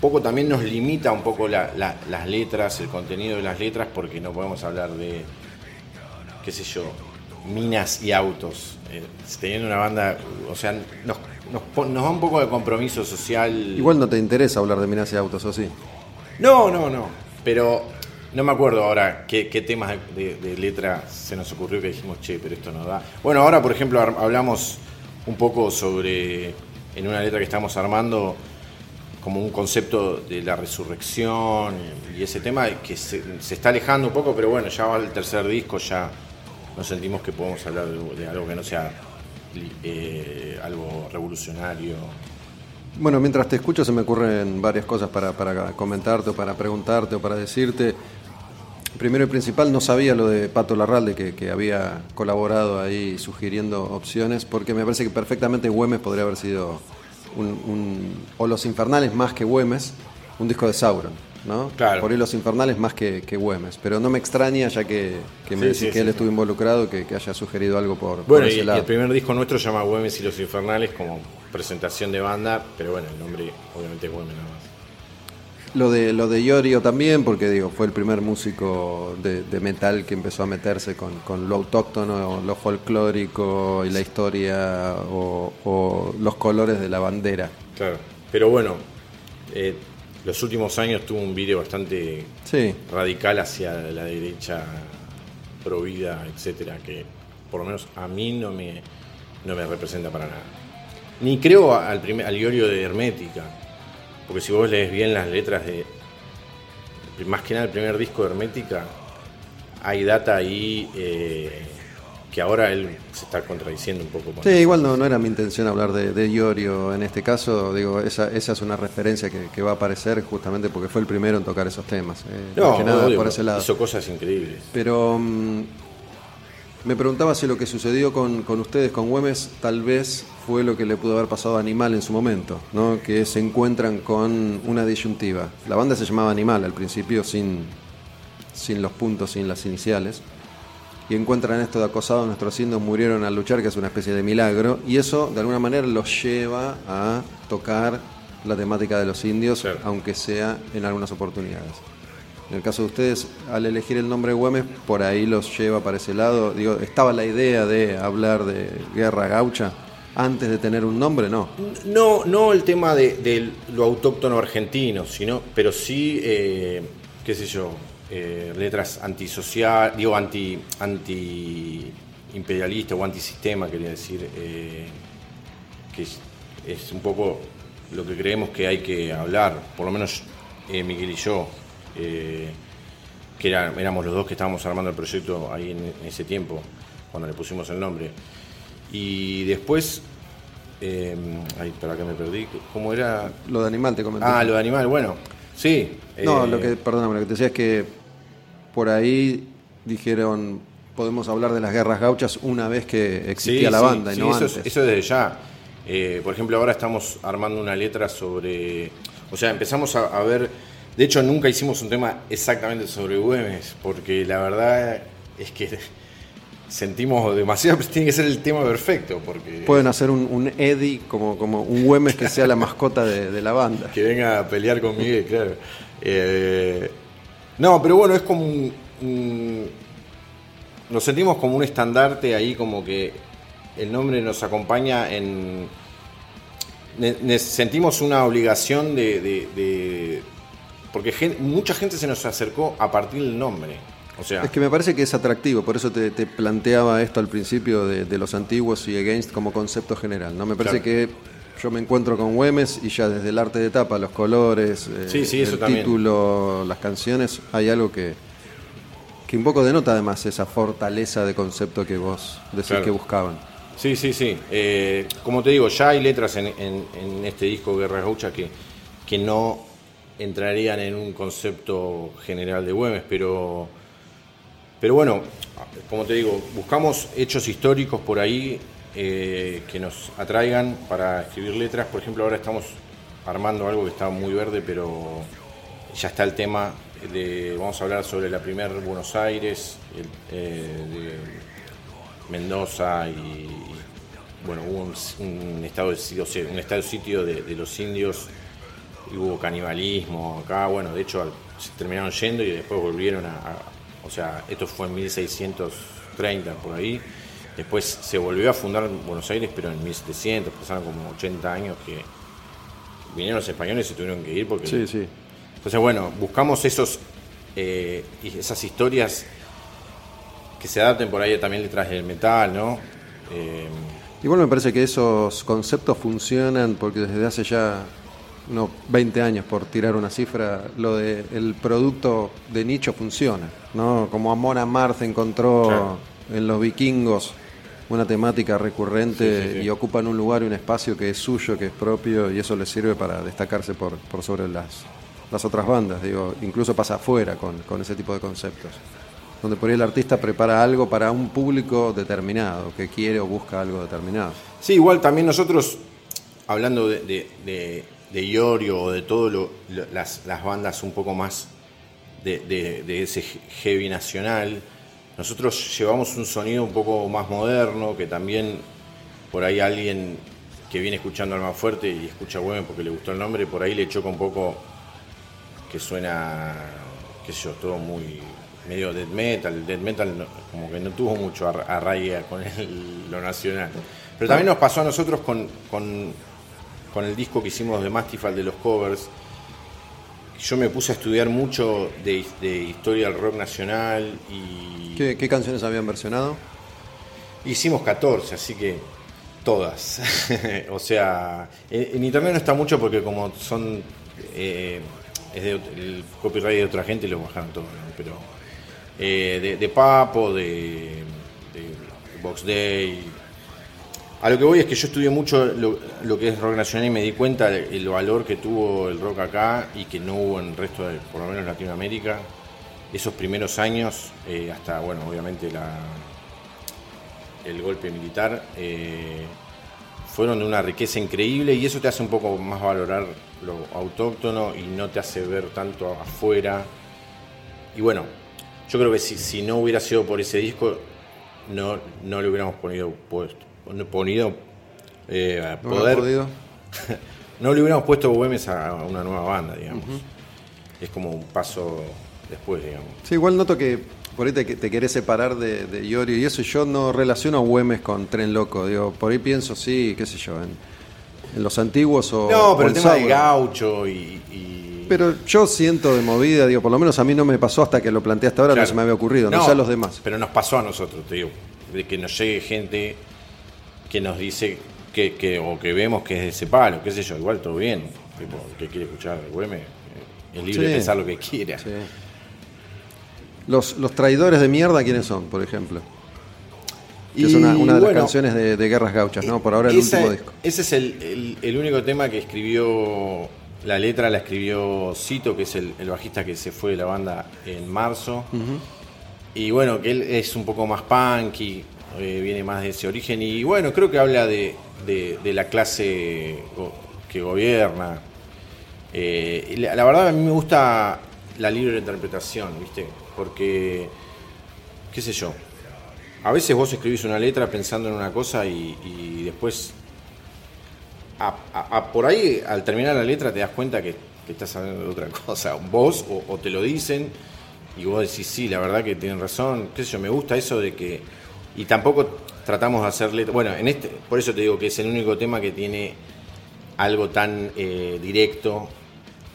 poco también nos limita un poco la- la- las letras, el contenido de las letras, porque no podemos hablar de, qué sé yo, minas y autos. Eh, teniendo una banda, o sea, nos, nos, da un poco de compromiso social. Igual no te interesa hablar de minas y autos, ¿o sí? No, no, no. Pero no me acuerdo ahora qué, qué temas de, de letra se nos ocurrió que dijimos, che, pero esto no da. Bueno, ahora, por ejemplo, hablamos un poco sobre, en una letra que estamos armando, como un concepto de la resurrección y ese tema que se, se está alejando un poco, pero bueno, ya va el tercer disco, ya nos sentimos que podemos hablar de, algo que no sea eh, algo revolucionario. Bueno, mientras te escucho se me ocurren varias cosas para, para comentarte o para preguntarte o para decirte. Primero y principal, no sabía lo de Pato Larralde, que, que había colaborado ahí sugiriendo opciones, porque me parece que perfectamente Güemes podría haber sido un, un- o Los Infernales más que Güemes, un disco de Sauron, ¿no? Claro. Por ahí Los Infernales más que, que Güemes, pero no me extraña, ya que, que me Sí, decís sí, que sí, él estuvo involucrado, que, que haya sugerido algo por, Bueno, y, ese y lado. el primer disco nuestro se llama Güemes y los Infernales como presentación de banda, pero bueno, el nombre obviamente es Güemes nada más. Lo de, lo de Iorio también, porque digo, fue el primer músico de, de metal que empezó a meterse con, con lo autóctono, lo folclórico y la historia o, o los colores de la bandera. Claro. Pero bueno, eh, los últimos años tuvo un vídeo bastante Sí, radical hacia la derecha, pro vida, etcétera, que por lo menos a mí no me, no me representa para nada. Ni creo al, primer, al Iorio de Hermética, porque si vos lees bien las letras de. Más que nada el primer disco de Hermética, hay data ahí eh, que ahora él se está contradiciendo un poco. con sí eso. igual no, no era mi intención hablar de, de Iorio en este caso, digo, esa, esa es una referencia que, que va a aparecer justamente porque fue el primero en tocar esos temas. eh, No, más que nada obvio, por ese lado. hizo cosas increíbles. Pero mm, Me preguntaba si lo que sucedió con, con, ustedes, con Güemes, tal vez fue lo que le pudo haber pasado a Animal en su momento, ¿no? que se encuentran con una disyuntiva. La banda se llamaba Animal al principio, sin, sin los puntos, sin las iniciales, y encuentran esto de acosado, nuestros indios murieron al luchar, que es una especie de milagro, y eso de alguna manera los lleva a tocar la temática de los indios, aunque sea en algunas oportunidades. En el caso de ustedes, al elegir el nombre Güemes, por ahí los lleva para ese lado. Digo, ¿estaba la idea de hablar de guerra gaucha antes de tener un nombre? No. No, no el tema de, lo autóctono argentino, sino, pero sí, eh, qué sé yo, eh, letras antisocial, digo, anti, anti imperialista o antisistema, quería decir, eh, que es, un poco lo que creemos que hay que hablar, por lo menos Miguel y yo. Eh, que éramos los dos que estábamos armando el proyecto ahí en, ese tiempo, cuando le pusimos el nombre. Y después, eh, ay, para que me perdí, ¿cómo era? Lo de animal te comenté. Ah, lo de animal, bueno, sí. No, lo eh, que, perdóname, lo que te decía es que por ahí dijeron, podemos hablar de las guerras gauchas una vez que existía la banda y no eso, antes. eso desde ya. Eh, por ejemplo, ahora estamos armando una letra sobre, o sea, empezamos a ver de hecho, nunca hicimos un tema exactamente sobre Güemes, porque la verdad es que sentimos demasiado, tiene que ser el tema perfecto. porque Pueden hacer un, Eddie como, como un Güemes que sea la mascota de, la banda. Que venga a pelear con Miguel, claro. Eh, no, pero bueno, es como un, Nos sentimos como un estandarte ahí, como que el nombre nos acompaña en... sentimos una obligación de porque mucha gente se nos acercó a partir del nombre. O sea, es que me parece que es atractivo, por eso te, planteaba esto al principio de, los antiguos y against como concepto general. No me parece que yo me encuentro con Güemes y ya desde el arte de tapa, los colores, eh, el título, las canciones, hay algo que, que un poco denota además esa fortaleza de concepto que vos decís que buscaban. Sí, sí, sí. Eh, como te digo, ya hay letras en, este disco Guerra Gaucha que, que no entrarían en un concepto general de Güemes, pero, pero bueno, como te digo, buscamos hechos históricos por ahí eh, que nos atraigan para escribir letras. Por ejemplo, ahora estamos armando algo que está muy verde, pero ya está el tema de, vamos a hablar sobre la primera Buenos Aires, eh, de Mendoza y, bueno, hubo un, estado de un estado de sitio de los indios hubo canibalismo acá, bueno, de hecho se terminaron yendo y después volvieron a, o sea, esto fue en 1630 por ahí, después se volvió a fundar Buenos Aires, pero en 1700, pasaron como 80 años que vinieron los españoles y se tuvieron que ir porque... Sí, sí. Entonces, bueno, buscamos esos, eh, esas historias que se adapten por ahí también detrás del metal, ¿no? Eh, Igual me parece que esos conceptos funcionan porque desde hace ya unos 20 años por tirar una cifra, lo de el producto de nicho funciona, ¿no? Como Amor a Marte encontró en los vikingos una temática recurrente y ocupan un lugar y un espacio que es suyo, que es propio y eso les sirve para destacarse por, por sobre las, las otras bandas, digo, incluso pasa afuera con, con ese tipo de conceptos donde por ahí el artista prepara algo para un público determinado, que quiere o busca algo determinado. Sí, igual también nosotros, hablando de de Iorio o de todas las, bandas un poco más de, ese heavy nacional, nosotros llevamos un sonido un poco más moderno, que también por ahí alguien que viene escuchando Alma Fuerte y escucha Güemes porque le gustó el nombre, por ahí le choca un poco que suena, qué sé todo muy medio death metal. Death metal como que no tuvo mucho arraiga con lo nacional. Pero también nos pasó a nosotros con con el disco que hicimos de Mastifal de los covers, yo me puse a estudiar mucho de, historia del rock nacional y... ¿Qué, canciones habían versionado? Hicimos 14, así que todas. o sea, en, internet no está mucho porque como son... Eh, es de, el copyright de otra gente lo bajaron todo, pero eh, de, Papo, de, de Box Day, a lo que voy es que yo estudié mucho lo, que es rock nacional y me di cuenta del valor que tuvo el rock acá y que no hubo en el resto de, por lo menos Latinoamérica, esos primeros años, eh, hasta, bueno, obviamente la, el golpe militar, eh, fueron de una riqueza increíble y eso te hace un poco más valorar lo autóctono y no te hace ver tanto afuera. Y bueno, yo creo que si, si no hubiera sido por ese disco, no, no le hubiéramos ponido puesto, ponido eh, poder. no le hubiéramos puesto Güemes a una nueva banda, digamos. Es como un paso después, digamos. Sí, igual noto que por ahí te, te querés separar de, de Iorio y eso yo no relaciono a Güemes con Tren Loco. Digo, por ahí pienso, sí, qué sé yo, en, en los antiguos o. No, pero o el tema de gaucho y, y- Pero yo siento de movida, digo, por lo menos a mí no me pasó hasta que lo planteaste ahora, no se me había ocurrido, no, sé a los demás. Pero nos pasó a nosotros, te digo, de que nos llegue gente que nos dice que, que- o que vemos que es de ese palo, qué sé yo, igual todo bien. Tipo, el que quiere escuchar Güemes eh, es libre Sí. de pensar lo que quiera. Sí. Los, los traidores de mierda, ¿quiénes son, por ejemplo? Que es una, una de las canciones de, de Guerras Gauchas, ¿no? Por ahora el Ese- último disco. Ese es el, el- el único tema que escribió, la letra la escribió Cito, que es el, el bajista que se fue de la banda en marzo. Y bueno, que él es un poco más punky, eh, viene más de ese origen. Y bueno, creo que habla de, de- la clase que gobierna. Eh, la, verdad a mí me gusta la libre interpretación, ¿viste? Porque, qué sé yo, a veces vos escribís una letra pensando en una cosa y, después, a- por ahí, al terminar la letra, te das cuenta que, estás hablando de otra cosa. Vos, o te lo dicen, y vos decís, sí, la verdad que tienen razón. Qué sé yo, me gusta eso de que. Y tampoco tratamos de hacer letra. Bueno, en este, por eso te digo que es el único tema que tiene algo tan eh, directo.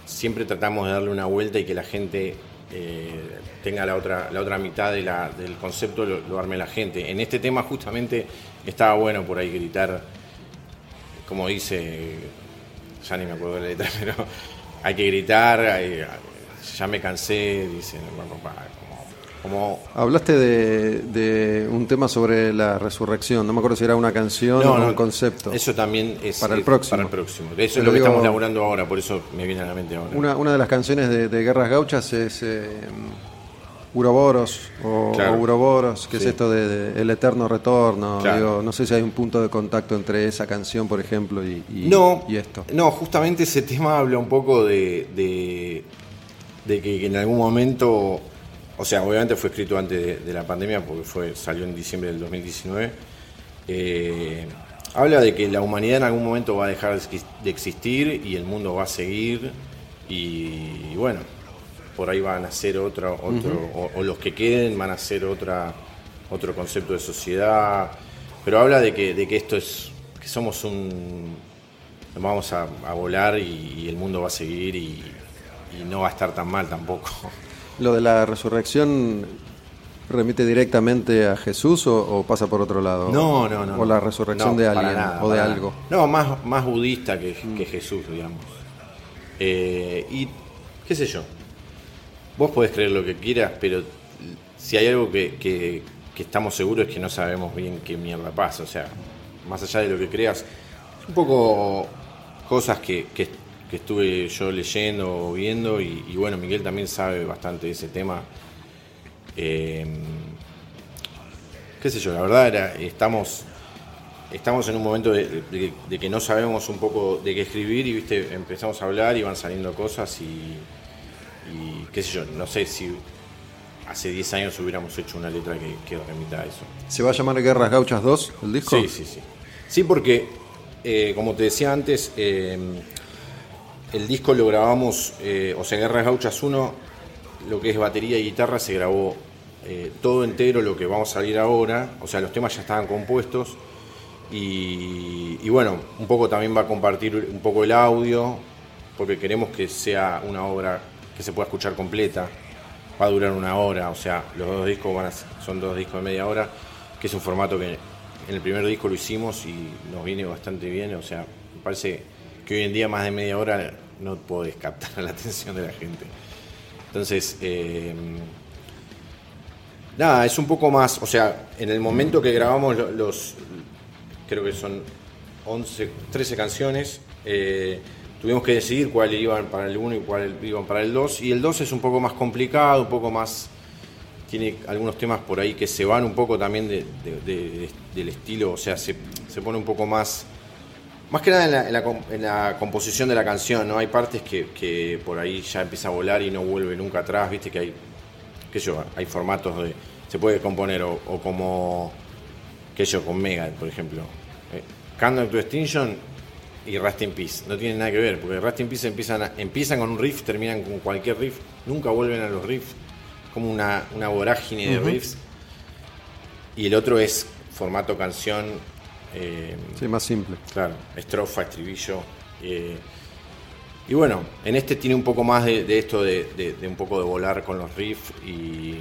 Siempre tratamos de darle una vuelta y que la gente eh, tenga la otra, la otra mitad del concepto, lo, arme la gente. En este tema justamente estaba bueno por ahí gritar, como dice, ya ni me acuerdo de la letra, pero hay que gritar, ya me cansé, dice, como, Hablaste de, de un tema sobre la resurrección, no me acuerdo si era una canción o un concepto. Eso también es Para el próximo. Para el próximo. Eso Pero es lo que estamos laburando ahora, por eso me viene a la mente ahora. Una, una de las canciones de, de Guerras Gauchas es eh, Uroboros o, Claro. o Uroboros, que Sí. es esto de, de El Eterno Retorno. Claro. Digo, no sé si hay un punto de contacto entre esa canción, por ejemplo, y, y- no, y esto. No, justamente ese tema habla un poco de, de, que en algún momento, o sea, obviamente fue escrito antes de, de la pandemia porque fue salió en diciembre del 2019. eh, habla de que la humanidad en algún momento va a dejar de exis- de existir y el mundo va a seguir y, bueno, por ahí van a ser otro, otro o, o los que queden van a ser otra, otro concepto de sociedad, pero habla de que, de que esto es, que somos un, vamos a, a volar y, y el mundo va a seguir y, y no va a estar tan mal tampoco. ¿Lo de la resurrección remite directamente a Jesús o, o pasa por otro lado? No, no, no. O la resurrección No, de alguien nada, o de algo. No, más, más budista que, que Jesús, digamos. Eh, y qué sé yo. Vos podés creer lo que quieras, pero si hay algo que, que- que estamos seguros es que no sabemos bien qué mierda pasa. O sea, más allá de lo que creas, un poco cosas que, que- que estuve yo leyendo o viendo, y, y bueno, Miguel también sabe bastante de ese tema. Eh, qué sé yo, la verdad era, estamos, estamos en un momento de, de- de que no sabemos un poco de qué escribir y viste, empezamos a hablar y van saliendo cosas y, y qué sé yo, no sé si hace 10 años hubiéramos hecho una letra que, que remita a eso. ¿Se va a llamar Guerras Gauchas 2 el disco? Sí, sí, sí. Sí, porque, eh, como te decía antes, eh, el disco lo grabamos, eh, o sea, Guerras Gauchas 1, lo que es batería y guitarra se grabó eh, todo entero, lo que vamos a salir ahora, o sea, los temas ya estaban compuestos. Y, bueno, un poco también va a compartir un poco el audio, porque queremos que sea una obra que se pueda escuchar completa. Va a durar una hora, o sea, los dos discos van a son dos discos de media hora, que es un formato que en el primer disco lo hicimos y nos viene bastante bien, o sea, me parece que hoy en día más de media hora no podés captar la atención de la gente. Entonces, eh, nada, es un poco más, o sea, en el momento que grabamos lo- los, creo que son 11, 13 canciones, eh, tuvimos que decidir cuáles iban para el 1 y cuáles iban para el 2, y el 2 es un poco más complicado, un poco más tiene algunos temas por ahí que se van un poco también del estilo, o sea, se, pone un poco más, más que nada en la, composición de la canción, ¿no? Hay partes que, por ahí ya empieza a volar y no vuelve nunca atrás, viste que hay, qué yo, hay formatos de, se puede componer o, como, qué yo, con Mega, por ejemplo. Eh, Candle to Extinction y Rust in Peace, no tienen nada que ver, porque Rust in Peace empiezan, empiezan con un riff, terminan con cualquier riff, nunca vuelven a los riffs como una, vorágine de riffs. Y el otro es formato canción. Eh, sí, más simple. Claro, estrofa, estribillo. Eh, y bueno, en este tiene un poco más de, esto de, un poco de volar con los riffs. Y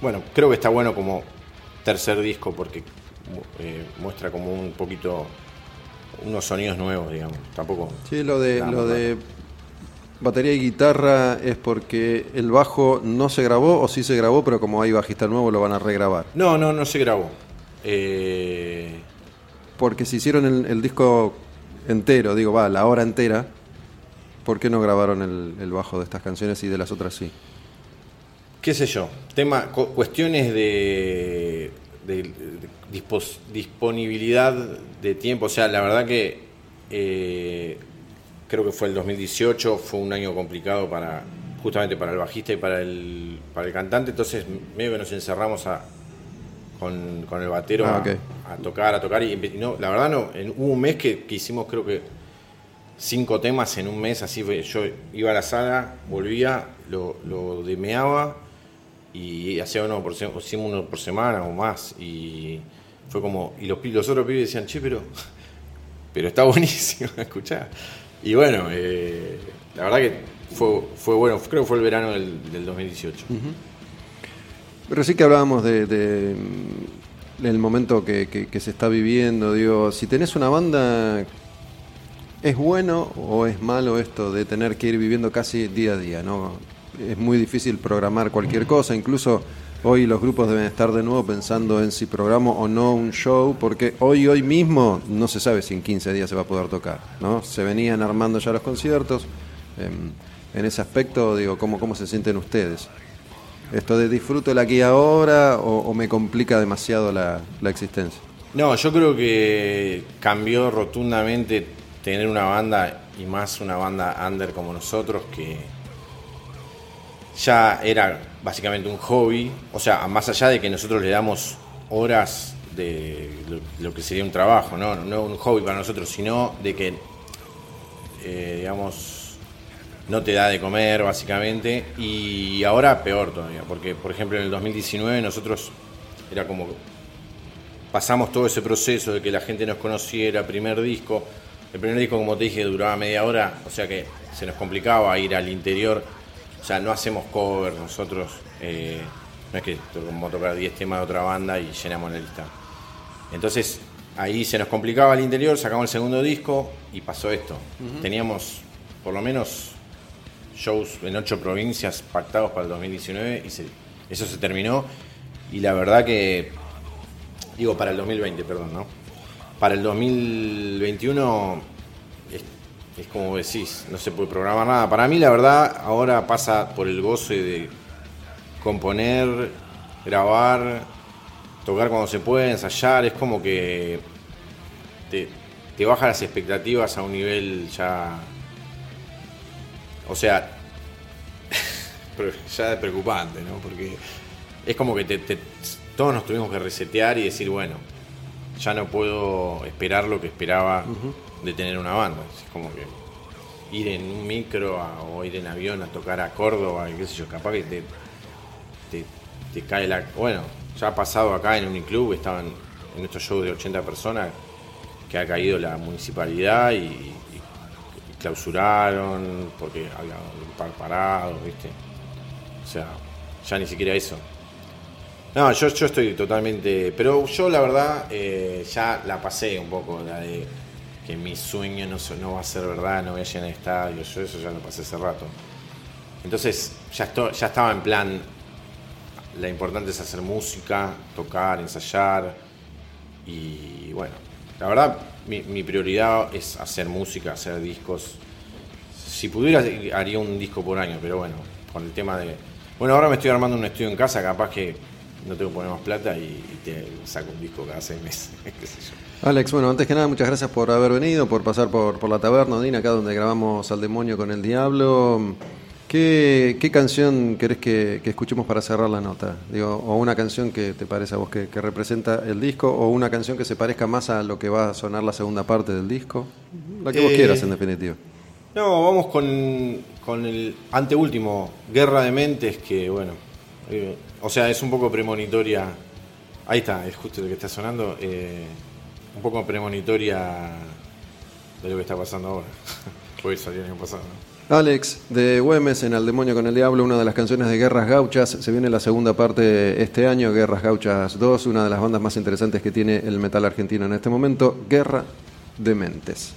bueno, creo que está bueno como tercer disco porque eh, muestra como un poquito unos sonidos nuevos, digamos. Tampoco. Sí, lo de, lo de batería y guitarra es porque el bajo no se grabó o sí se grabó, pero como hay bajista nuevo lo van a regrabar. No, no, no se grabó. Eh, porque si hicieron el, disco entero, digo, va, la hora entera, ¿por qué no grabaron el, bajo de estas canciones y de las otras sí? ¿Qué sé yo? Tema, cuestiones de, disponibilidad de tiempo. O sea, la verdad que eh, creo que fue el 2018, fue un año complicado para justamente para el bajista y para el, para el cantante, entonces medio que nos encerramos a, con, el batero ah, a, tocar, a tocar, y, no, la verdad no, hubo un mes que, hicimos creo que cinco temas en un mes, así yo iba a la sala, volvía, lo, lo demeaba y hacía uno por, hicimos uno por semana o más, y fue como, y los, los otros pibes decían, che, pero, pero está buenísimo, escuchar y bueno, eh, la verdad que fue, fue bueno, creo que fue el verano del, 2018. Pero sí que hablábamos de, mm, momento que, se está viviendo. Digo, si tenés una banda, ¿es bueno o es malo esto de tener que ir viviendo casi día a día? ¿no? Es muy difícil programar cualquier cosa, incluso Hoy los grupos deben estar de nuevo pensando en si programo o no un show, porque hoy, hoy mismo no se sabe si en 15 días se va a poder tocar, ¿no? Se venían armando ya los conciertos. Em, en ese aspecto, digo, ¿cómo, cómo se sienten ustedes? ¿Esto de disfruto el aquí ahora o, me complica demasiado la, la existencia? No, yo creo que cambió rotundamente tener una banda y más una banda under como nosotros que ya era básicamente un hobby, o sea, más allá de que nosotros le damos horas de lo, que sería un trabajo, ¿no? no un hobby para nosotros, sino de que, eh, digamos, no te da de comer básicamente, y ahora peor todavía, porque por ejemplo en el 2019 nosotros era como pasamos todo ese proceso de que la gente nos conociera, primer disco, el primer disco como te dije duraba media hora, o sea que se nos complicaba ir al interior o sea, no hacemos covers nosotros. Eh, no es que vamos a tocar 10 temas de otra banda y llenamos la lista. Entonces, ahí se nos complicaba el interior, sacamos el segundo disco y pasó esto. Teníamos por lo menos shows en ocho provincias pactados para el 2019 y eso se terminó. Y la verdad que, digo, para el 2020, perdón, ¿no? Para el 2021 es como decís, no se puede programar nada. Para mí, la verdad, ahora pasa por el goce de componer, grabar, tocar cuando se puede, ensayar. Es como que te, te baja las expectativas a un nivel ya. O sea, ya es preocupante, ¿no? Porque es como que te, todos nos tuvimos que resetear y decir, bueno, ya no puedo esperar lo que esperaba de tener una banda. Es como que ir en un micro o ir en avión a tocar a Córdoba, y qué sé yo, capaz que te, te, cae la... Bueno, ya ha pasado acá en Uniclub, estaban en estos shows de 80 personas, que ha caído la municipalidad y, clausuraron porque había un par parado, ¿viste? O sea, ya ni siquiera eso. No, yo, yo estoy totalmente. Pero yo, la verdad, eh, ya la pasé un poco, la de que mi sueño no, no va a ser verdad, no voy a llenar el estadio, yo eso ya lo pasé hace rato. Entonces ya, esto, ya estaba en plan, la importante es hacer música, tocar, ensayar y bueno, la verdad mi, mi prioridad es hacer música, hacer discos. Si pudiera haría un disco por año, pero bueno, con el tema de... Bueno, ahora me estoy armando un estudio en casa, capaz que no tengo que poner más plata y, te saco un disco cada seis meses. Alex, bueno, antes que nada, muchas gracias por haber venido, por pasar por, por la taberna, Odín, acá donde grabamos Al Demonio con el Diablo. ¿Qué, qué canción querés que, que escuchemos para cerrar la nota? Digo, o una canción que te parece a vos que, que representa el disco, o una canción que se parezca más a lo que va a sonar la segunda parte del disco. La que vos Eh, quieras, en definitiva. No, vamos con, con el anteúltimo, Guerra de Mentes, que bueno, eh, o sea, es un poco premonitoria. Ahí está, es justo lo que está sonando. eh, un poco premonitoria de lo que está pasando ahora. Porque salió el año pasado, ¿no? Alex, de Güemes en Al Demonio con el Diablo, una de las canciones de Guerras Gauchas. Se viene la segunda parte este año, Guerras Gauchas 2, una de las bandas más interesantes que tiene el metal argentino en este momento, Guerra de Mentes.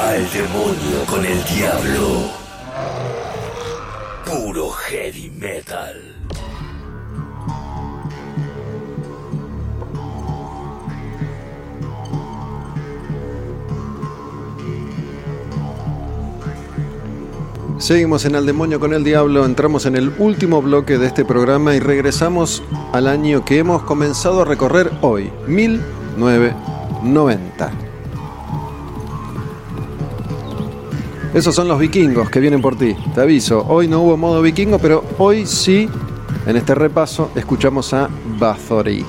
Al demonio con el diablo. Puro heavy metal. Seguimos en Al Demonio con el Diablo, entramos en el último bloque de este programa y regresamos al año que hemos comenzado a recorrer hoy, 1990. Esos son los vikingos que vienen por ti, te aviso. Hoy no hubo modo vikingo, pero hoy sí, en este repaso, escuchamos a Bathory.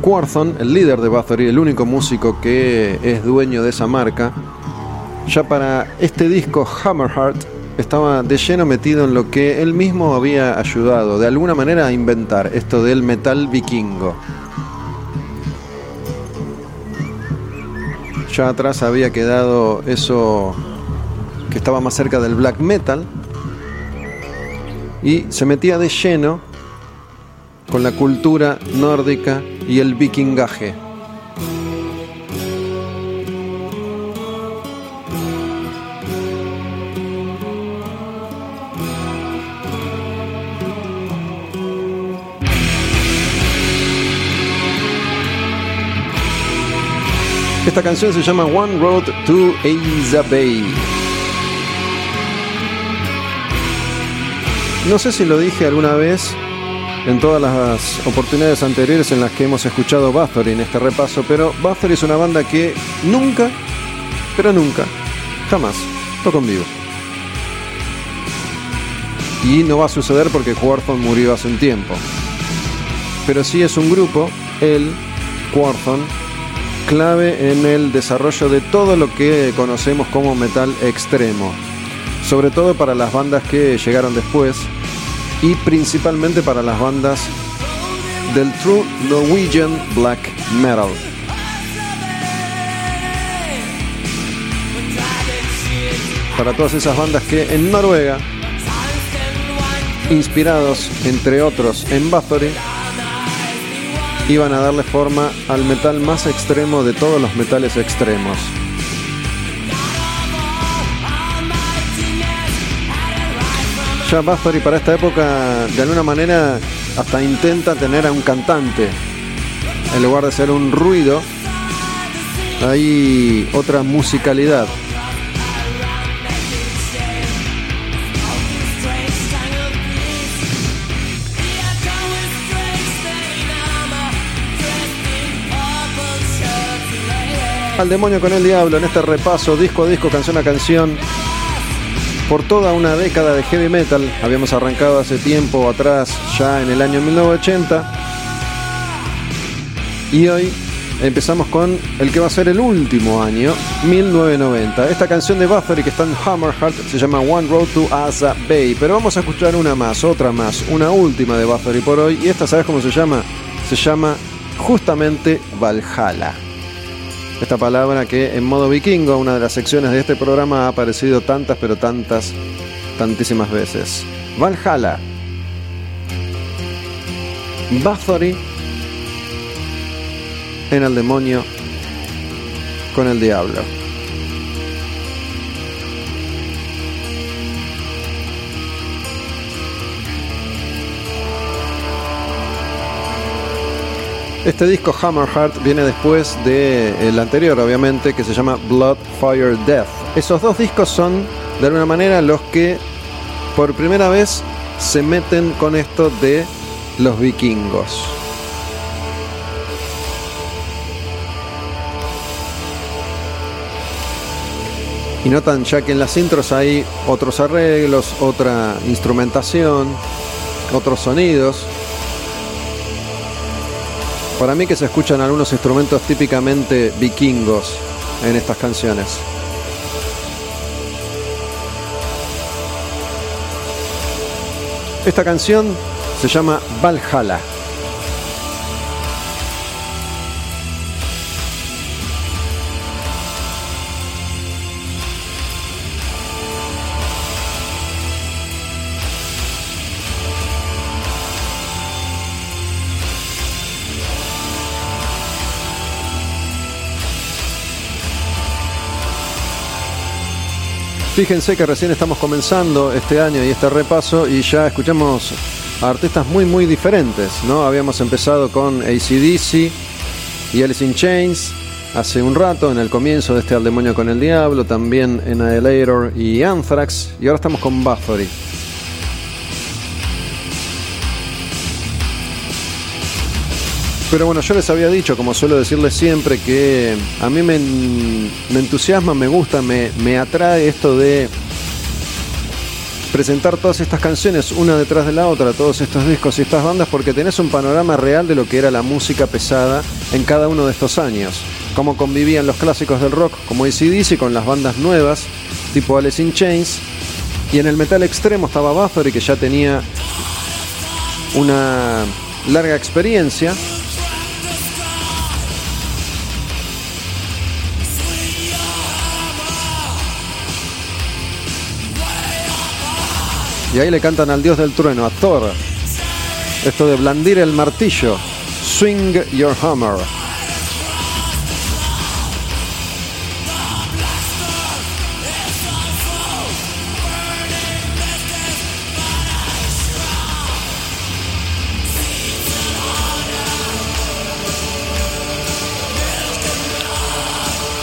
Quorthon, el líder de Bathory, el único músico que es dueño de esa marca, ya para este disco Hammerheart estaba de lleno metido en lo que él mismo había ayudado de alguna manera a inventar, esto del metal vikingo. Ya atrás había quedado eso que estaba más cerca del black metal y se metía de lleno con la cultura nórdica y el vikingaje. Esta canción se llama One Road to Aza Bay. No sé si lo dije alguna vez en todas las oportunidades anteriores en las que hemos escuchado Bathory en este repaso, pero Bathory es una banda que nunca, pero nunca, jamás tocó en vivo. Y no va a suceder porque Quorthon murió hace un tiempo. Pero sí es un grupo, el Quorthon, clave en el desarrollo de todo lo que conocemos como metal extremo. Sobre todo para las bandas que llegaron después y principalmente para las bandas del True Norwegian Black Metal. Para todas esas bandas que en Noruega, inspirados entre otros en Bathory, iban a darle forma al metal más extremo de todos los metales extremos. Ya Bathory para esta época, de alguna manera, hasta intenta tener a un cantante. En lugar de ser un ruido, hay otra musicalidad. Al demonio con el diablo en este repaso, disco a disco, canción a canción, por toda una década de heavy metal. Habíamos arrancado hace tiempo atrás, ya en el año 1980. Y hoy empezamos con el que va a ser el último año, 1990. Esta canción de Bathory que está en Hammerheart se llama One Road to Asa Bay. Pero vamos a escuchar una más, otra más, una última de Bathory por hoy. Y esta, ¿sabes cómo se llama? Se llama justamente Valhalla. Esta palabra que en modo vikingo, una de las secciones de este programa, ha aparecido tantas, pero tantas, tantísimas veces. Valhalla. Bathory en el demonio con el diablo. Este disco Hammerheart viene después del anterior, obviamente, que se llama Blood, Fire, Death. Esos dos discos son, de alguna manera, los que por primera vez se meten con esto de los vikingos. Y notan ya que en las intros hay otros arreglos, otra instrumentación, otros sonidos. Para mí que se escuchan algunos instrumentos típicamente vikingos en estas canciones. Esta canción se llama Valhalla. Fíjense que recién estamos comenzando este año y este repaso y ya escuchamos a artistas muy muy diferentes, ¿no? Habíamos empezado con ACDC y Alice in Chains hace un rato, en el comienzo de este Al Demonio con el Diablo, también en Annihilator y Anthrax, y ahora estamos con Bathory. Pero bueno, yo les había dicho, como suelo decirles siempre, que a mí me, entusiasma, me gusta, me, me atrae esto de presentar todas estas canciones una detrás de la otra, todos estos discos y estas bandas, porque tenés un panorama real de lo que era la música pesada en cada uno de estos años. Cómo convivían los clásicos del rock como ACDC con las bandas nuevas, tipo Alice in Chains. Y en el metal extremo estaba Bathory, que ya tenía una larga experiencia Y ahí le cantan al dios del trueno, a Thor. Esto de blandir el martillo. Swing your hammer.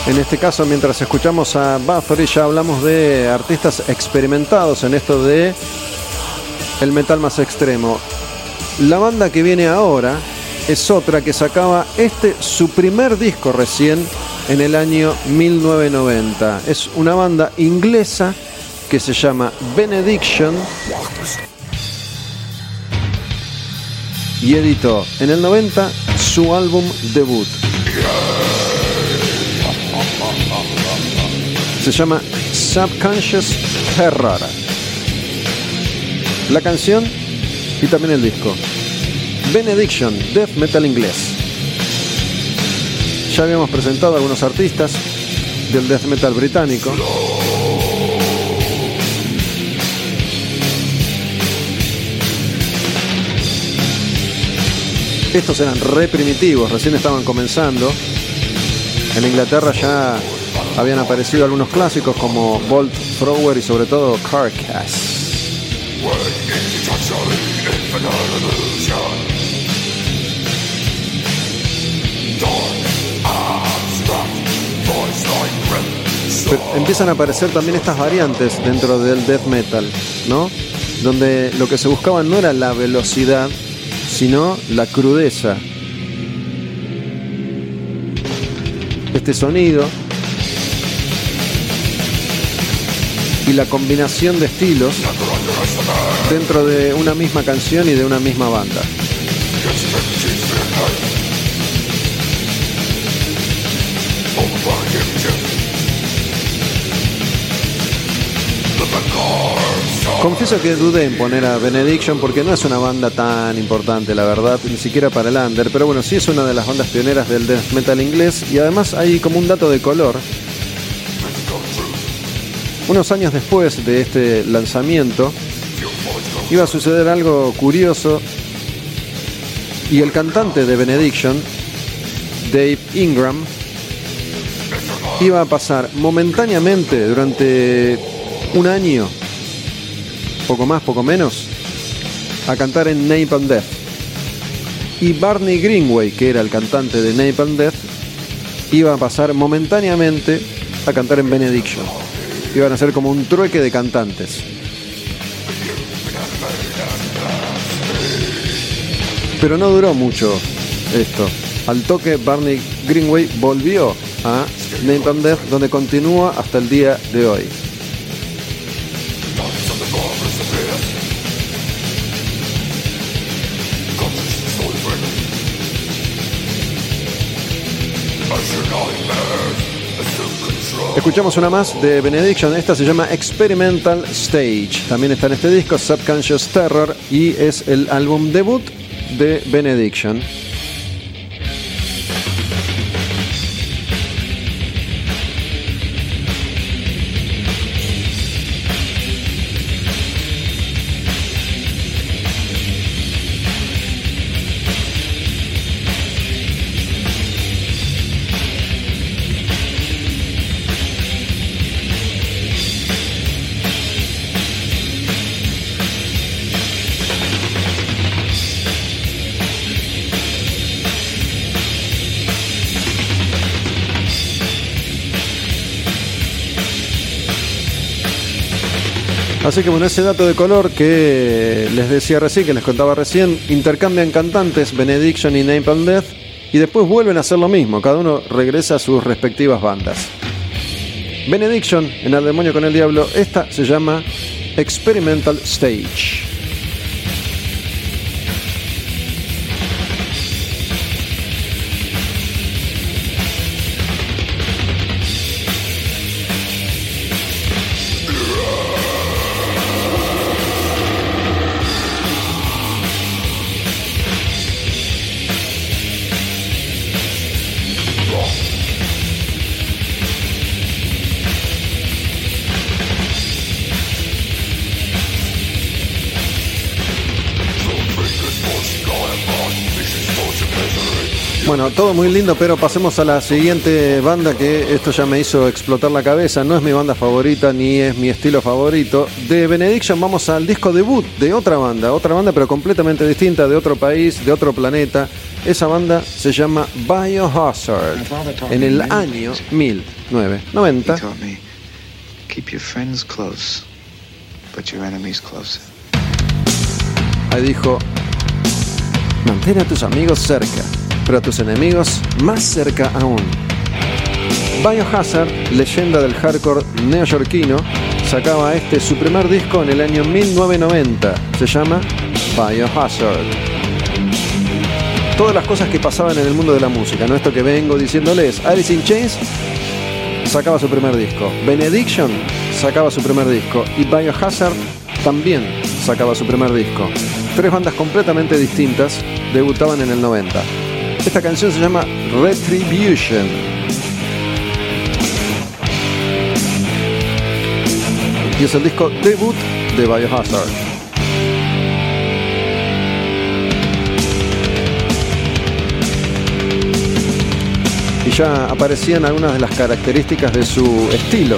En este caso, mientras escuchamos a Bathory, ya hablamos de artistas experimentados en esto de el metal más extremo. La banda que viene ahora es otra que sacaba este su primer disco recién en el año 1990. Es una banda inglesa que se llama Benediction y editó en el 90 su álbum debut. Se llama Subconscious Terror. La canción y también el disco. Benediction, Death Metal inglés. Ya habíamos presentado a algunos artistas del death metal británico. Estos eran re primitivos, recién estaban comenzando. En Inglaterra ya habían aparecido algunos clásicos como Bolt Thrower y sobre todo Carcass. Empiezan a aparecer también estas variantes dentro del death metal, ¿no? Donde lo que se buscaba no era la velocidad, sino la crudeza. Este sonido y la combinación de estilos dentro de una misma canción y de una misma banda. Confieso que dudé en poner a Benediction porque no es una banda tan importante, la verdad, ni siquiera para el under, pero bueno, sí es una de las bandas pioneras del death metal inglés y además hay como un dato de color unos años después de este lanzamiento, iba a suceder algo curioso y el cantante de Benediction, Dave Ingram, iba a pasar momentáneamente durante un año, poco más, poco menos, a cantar en Napalm Death. Y Barney Greenway, que era el cantante de Napalm Death, iba a pasar momentáneamente a cantar en Benediction iban a ser como un trueque de cantantes. Pero no duró mucho esto. Al toque, Barney Greenway volvió a Name Death, donde continúa hasta el día de hoy. Escuchamos una más de Benediction, esta se llama Experimental Stage. También está en este disco Subconscious Terror y es el álbum debut de Benediction. Así que bueno, ese dato de color que les decía recién, que les contaba recién, intercambian cantantes Benediction y Napalm Death y después vuelven a hacer lo mismo, cada uno regresa a sus respectivas bandas. Benediction en El Demonio con el Diablo, esta se llama Experimental Stage. Bueno, todo muy lindo, pero pasemos a la siguiente banda que esto ya me hizo explotar la cabeza. No es mi banda favorita ni es mi estilo favorito. De Benediction vamos al disco debut de otra banda, otra banda pero completamente distinta, de otro país, de otro planeta. Esa banda se llama Biohazard. En el año 1990. Ahí dijo, mantén a tus amigos cerca pero a tus enemigos más cerca aún. Biohazard, leyenda del hardcore neoyorquino, sacaba este su primer disco en el año 1990. Se llama Biohazard. Todas las cosas que pasaban en el mundo de la música, no esto que vengo diciéndoles. Alice in Chains sacaba su primer disco. Benediction sacaba su primer disco. Y Biohazard también sacaba su primer disco. Tres bandas completamente distintas debutaban en el 90. Esta canción se llama Retribution. Y es el disco debut de Biohazard. Y ya aparecían algunas de las características de su estilo.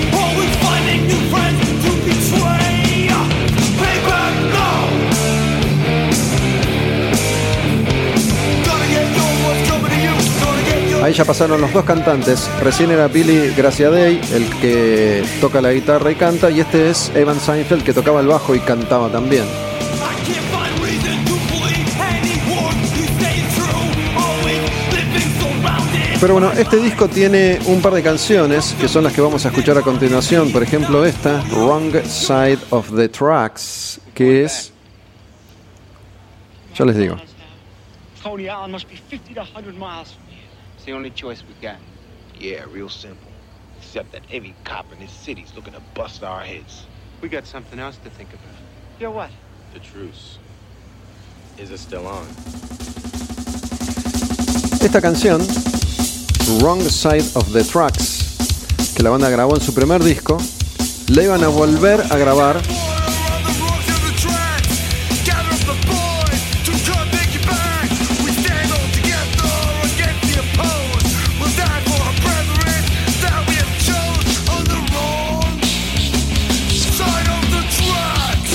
Ahí ya pasaron los dos cantantes. Recién era Billy Graciadei, el que toca la guitarra y canta, y este es Evan Seinfeld, que tocaba el bajo y cantaba también. Pero bueno, este disco tiene un par de canciones que son las que vamos a escuchar a continuación. Por ejemplo, esta, Wrong Side of the Tracks, que es. Ya les digo. It's the only choice we got. Yeah, real simple. Except that every cop in this city's looking to bust our heads. We got something else to think about. Yeah, what? The truce. Is it still on? Esta canción, Wrong Side of the Tracks, que la banda grabó en su primer disco, la iban a volver a grabar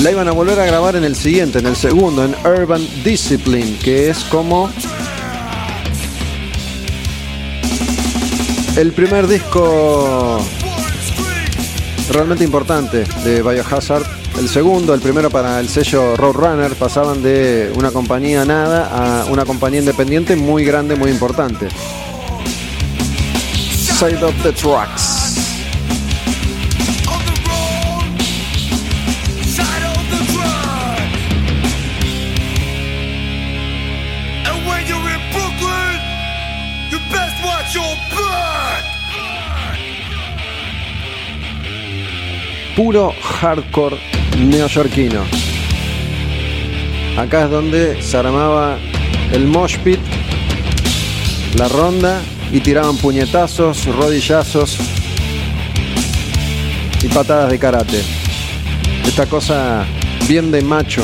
la iban a volver a grabar en el siguiente, en el segundo, en Urban Discipline, que es como el primer disco realmente importante de Biohazard. El segundo, el primero para el sello Roadrunner, pasaban de una compañía nada a una compañía independiente muy grande, muy importante. Side of the Trucks. Puro hardcore neoyorquino. Acá es donde se armaba el mosh pit, la ronda y tiraban puñetazos, rodillazos y patadas de karate. Esta cosa bien de macho.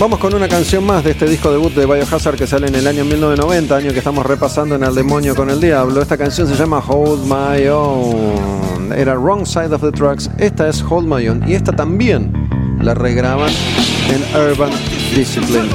Vamos con una canción más de este disco debut de Biohazard que sale en el año 1990, año que estamos repasando en El Demonio con el Diablo. Esta canción se llama Hold My Own. Era Wrong Side of the Tracks. Esta es Hold My Own. Y esta también la regraban en Urban Discipline.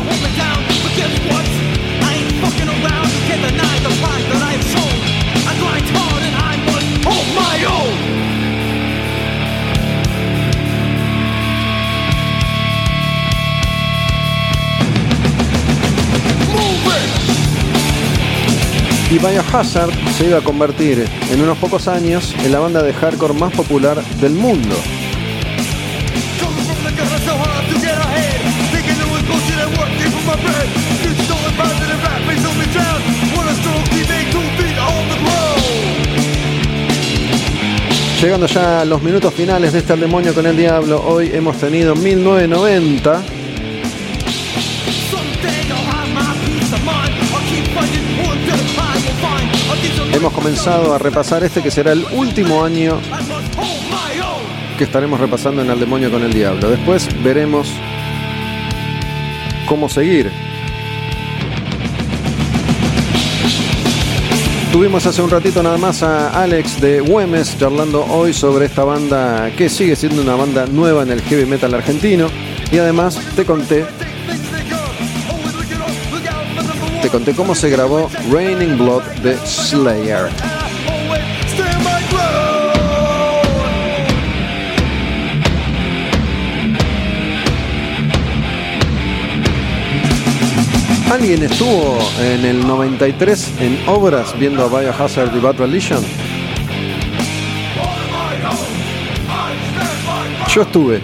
Y Biohazard se iba a convertir en unos pocos años en la banda de hardcore más popular del mundo. Llegando ya a los minutos finales de este demonio con el diablo, hoy hemos tenido 1990 Hemos comenzado a repasar este que será el último año que estaremos repasando en Al Demonio con el Diablo. Después veremos cómo seguir. Tuvimos hace un ratito nada más a Alex de Güemes charlando hoy sobre esta banda que sigue siendo una banda nueva en el heavy metal argentino. Y además te conté conté cómo se grabó Raining Blood de Slayer. ¿Alguien estuvo en el 93 en obras viendo a Biohazard y Bad Religion? Yo estuve.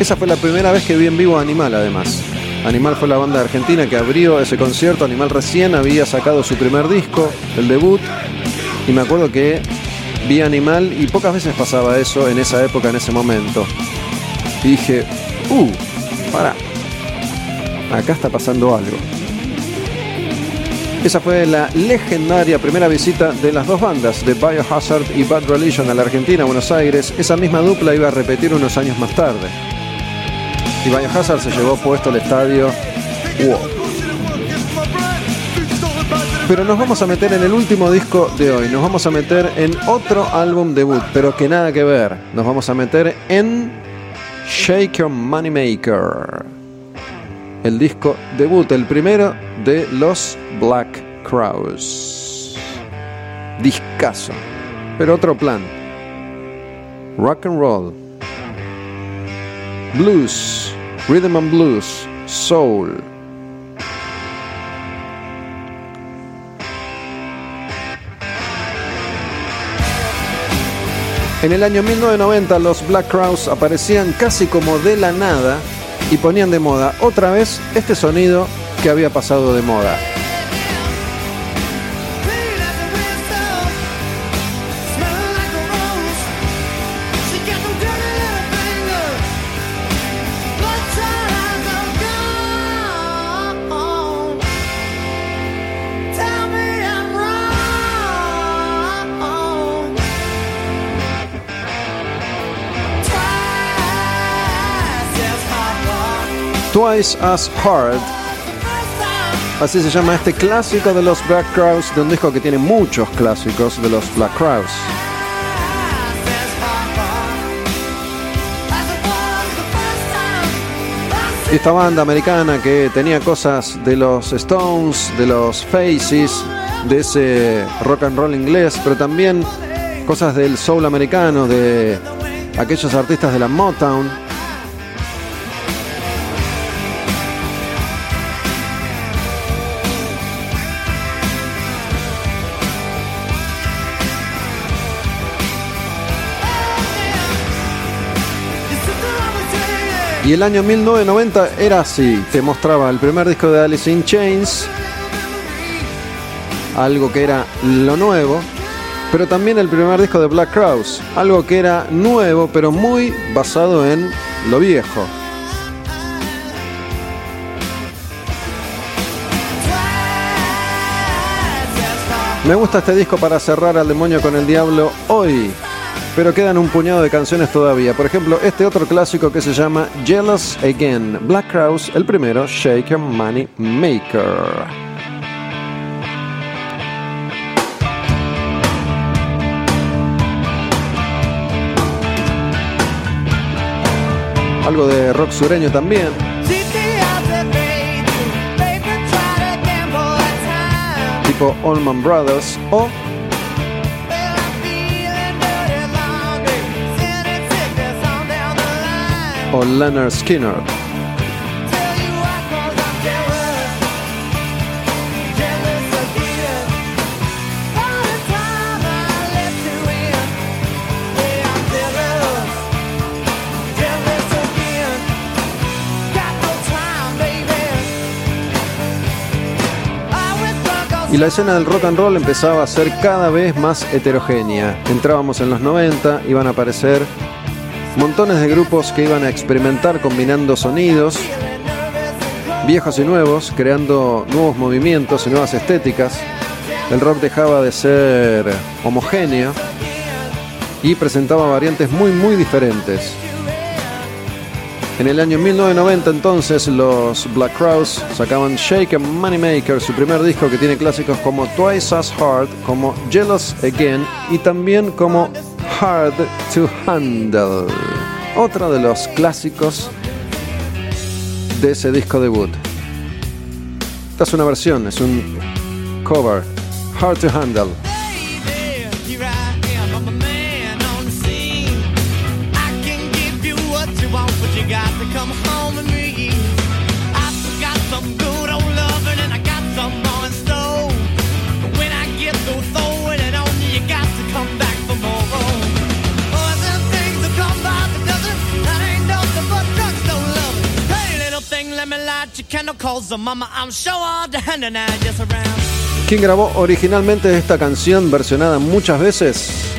Esa fue la primera vez que vi en vivo a Animal, además. Animal fue la banda argentina que abrió ese concierto. Animal recién había sacado su primer disco, el debut. Y me acuerdo que vi Animal y pocas veces pasaba eso en esa época, en ese momento. Y dije, uh, para, acá está pasando algo. Esa fue la legendaria primera visita de las dos bandas, de Biohazard y Bad Religion a la Argentina, Buenos Aires. Esa misma dupla iba a repetir unos años más tarde y Biohazard se llevó puesto el estadio. Pero nos vamos a meter en el último disco de hoy. Nos vamos a meter en otro álbum debut, pero que nada que ver. Nos vamos a meter en Shake Your Moneymaker. El disco debut, el primero de los Black Crowes. Discaso. Pero otro plan. Rock and roll. Blues, Rhythm and Blues, Soul. En el año 1990 los Black Crowes aparecían casi como de la nada y ponían de moda otra vez este sonido que había pasado de moda. Twice as Hard. Así se llama este clásico de los Black Crowes, de un disco que tiene muchos clásicos de los Black Crowes. Esta banda americana que tenía cosas de los Stones, de los Faces, de ese rock and roll inglés, pero también cosas del soul americano, de aquellos artistas de la Motown. Y el año 1990 era así, te mostraba el primer disco de Alice in Chains, algo que era lo nuevo, pero también el primer disco de Black Crowes, algo que era nuevo pero muy basado en lo viejo. Me gusta este disco para cerrar al demonio con el diablo hoy, pero quedan un puñado de canciones todavía. Por ejemplo, este otro clásico que se llama Jealous Again. Black Crowes, el primero, Shake Money Maker. Algo de rock sureño también. Tipo Allman Brothers o o Leonard Skinner. Y la escena del rock and roll empezaba a ser cada vez más heterogénea. Entrábamos en los 90, iban a aparecer montones de grupos que iban a experimentar combinando sonidos viejos y nuevos, creando nuevos movimientos y nuevas estéticas. El rock dejaba de ser homogéneo y presentaba variantes muy muy diferentes. En el año 1990 entonces los Black Crowes sacaban Shake and Moneymaker, su primer disco que tiene clásicos como Twice as Hard, como Jealous Again y también como Hard to Handle, otro de los clásicos de ese disco debut. Esta es una versión, es un cover, Hard to Handle. ¿Quién grabó originalmente esta canción versionada muchas veces?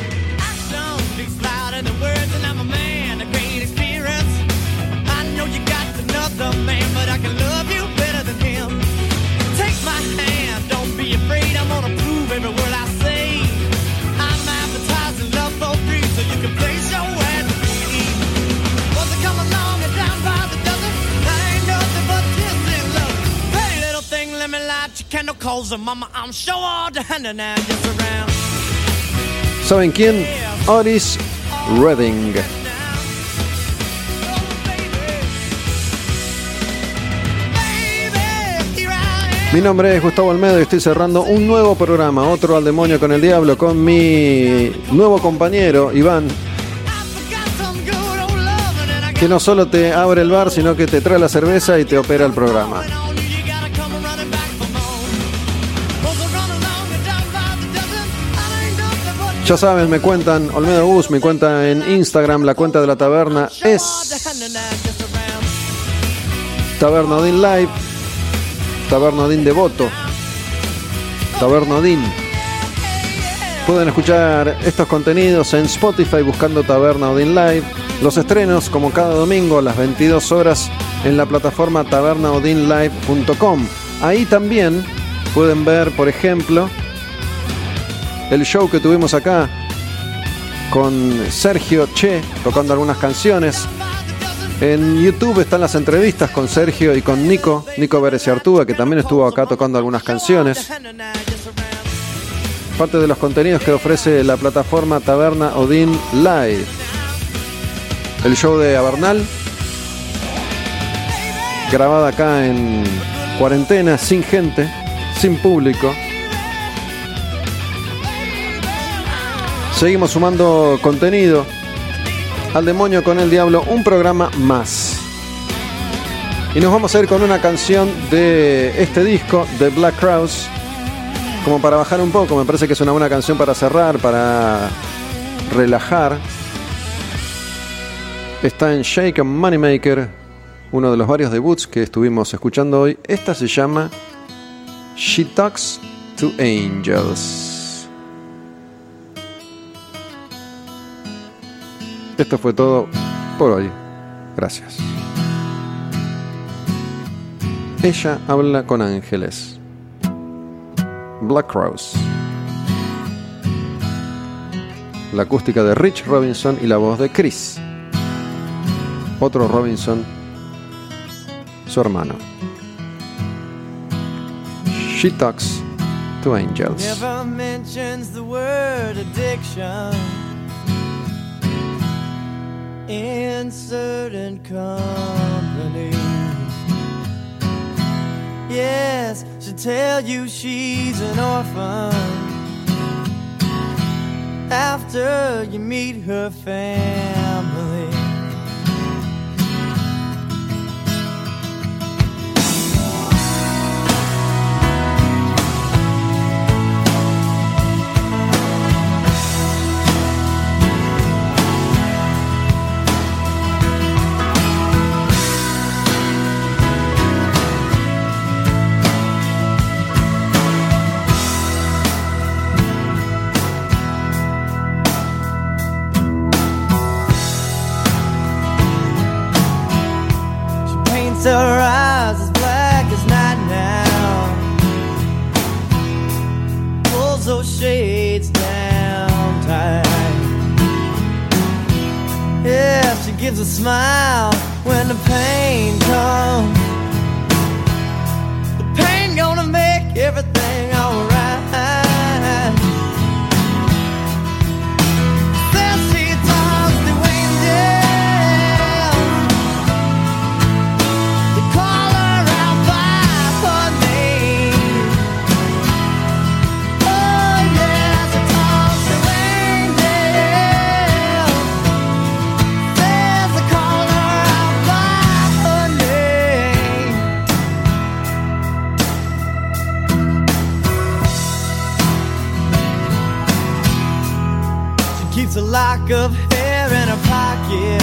¿Saben quién? Otis Redding. Mi nombre es Gustavo Almedo y estoy cerrando un nuevo programa, otro al demonio con el diablo, con mi nuevo compañero Iván, que no solo te abre el bar, sino que te trae la cerveza y te opera el programa. Ya saben, me cuentan Olmedo Bus, mi cuenta en Instagram, la cuenta de la taberna es Tabernodin Live, Tabernodin Devoto, Tabernodin. Pueden escuchar estos contenidos en Spotify buscando Taberna Odin Live. Los estrenos, como cada domingo a las 22 horas, en la plataforma tabernaodinlive.com. Ahí también pueden ver, por ejemplo, el show que tuvimos acá con Sergio Che tocando algunas canciones. En YouTube están las entrevistas con Sergio y con Nico, Nico Vélez y Artúa, que también estuvo acá tocando algunas canciones. Parte de los contenidos que ofrece la plataforma Taberna Odin Live. El show de Avernal, grabada acá en cuarentena, sin gente, sin público. Seguimos sumando contenido al demonio con el diablo, un programa más. Y nos vamos a ir con una canción de este disco de Black Crowes, como para bajar un poco, me parece que es una buena canción para cerrar, para relajar. Está en Shake and Moneymaker, uno de los varios debuts que estuvimos escuchando hoy. Esta se llama She Talks to Angels. Esto fue todo por hoy. Gracias. Ella habla con ángeles. Black Rose. la acústica de Rich Robinson y la voz de Chris. Otro Robinson, su hermano. She Talks to Angels. Never mentions the word addiction in certain company. Yes, she'll tell you she's an orphan after you meet her family. Gives a smile when the pain comes. Of hair in her pocket.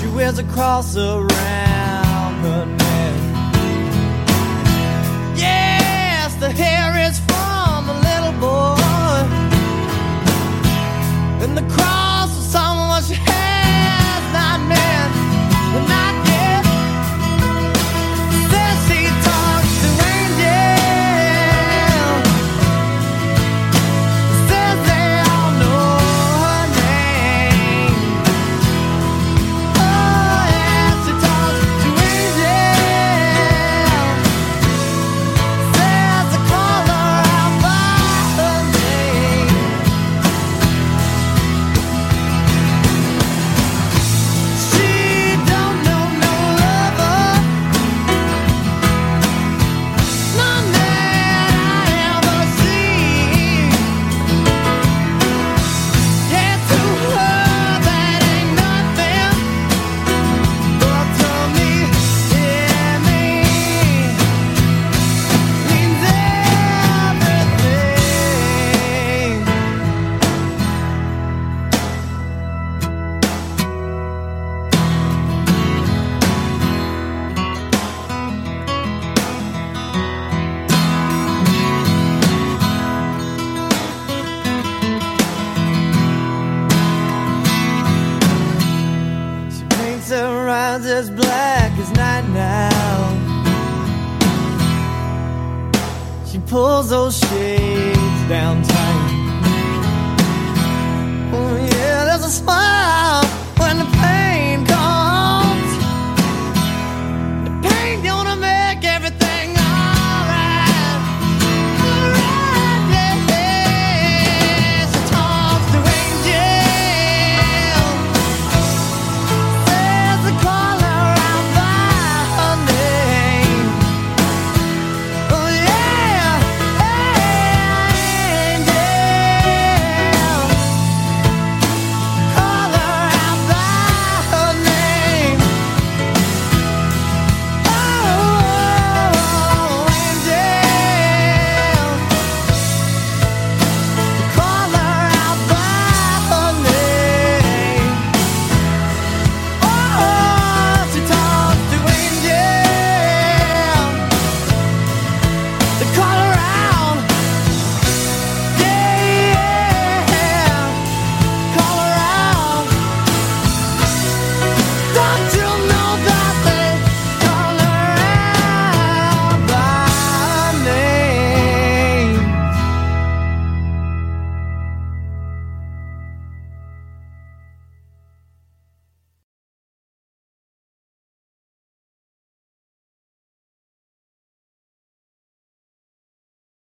She wears a cross around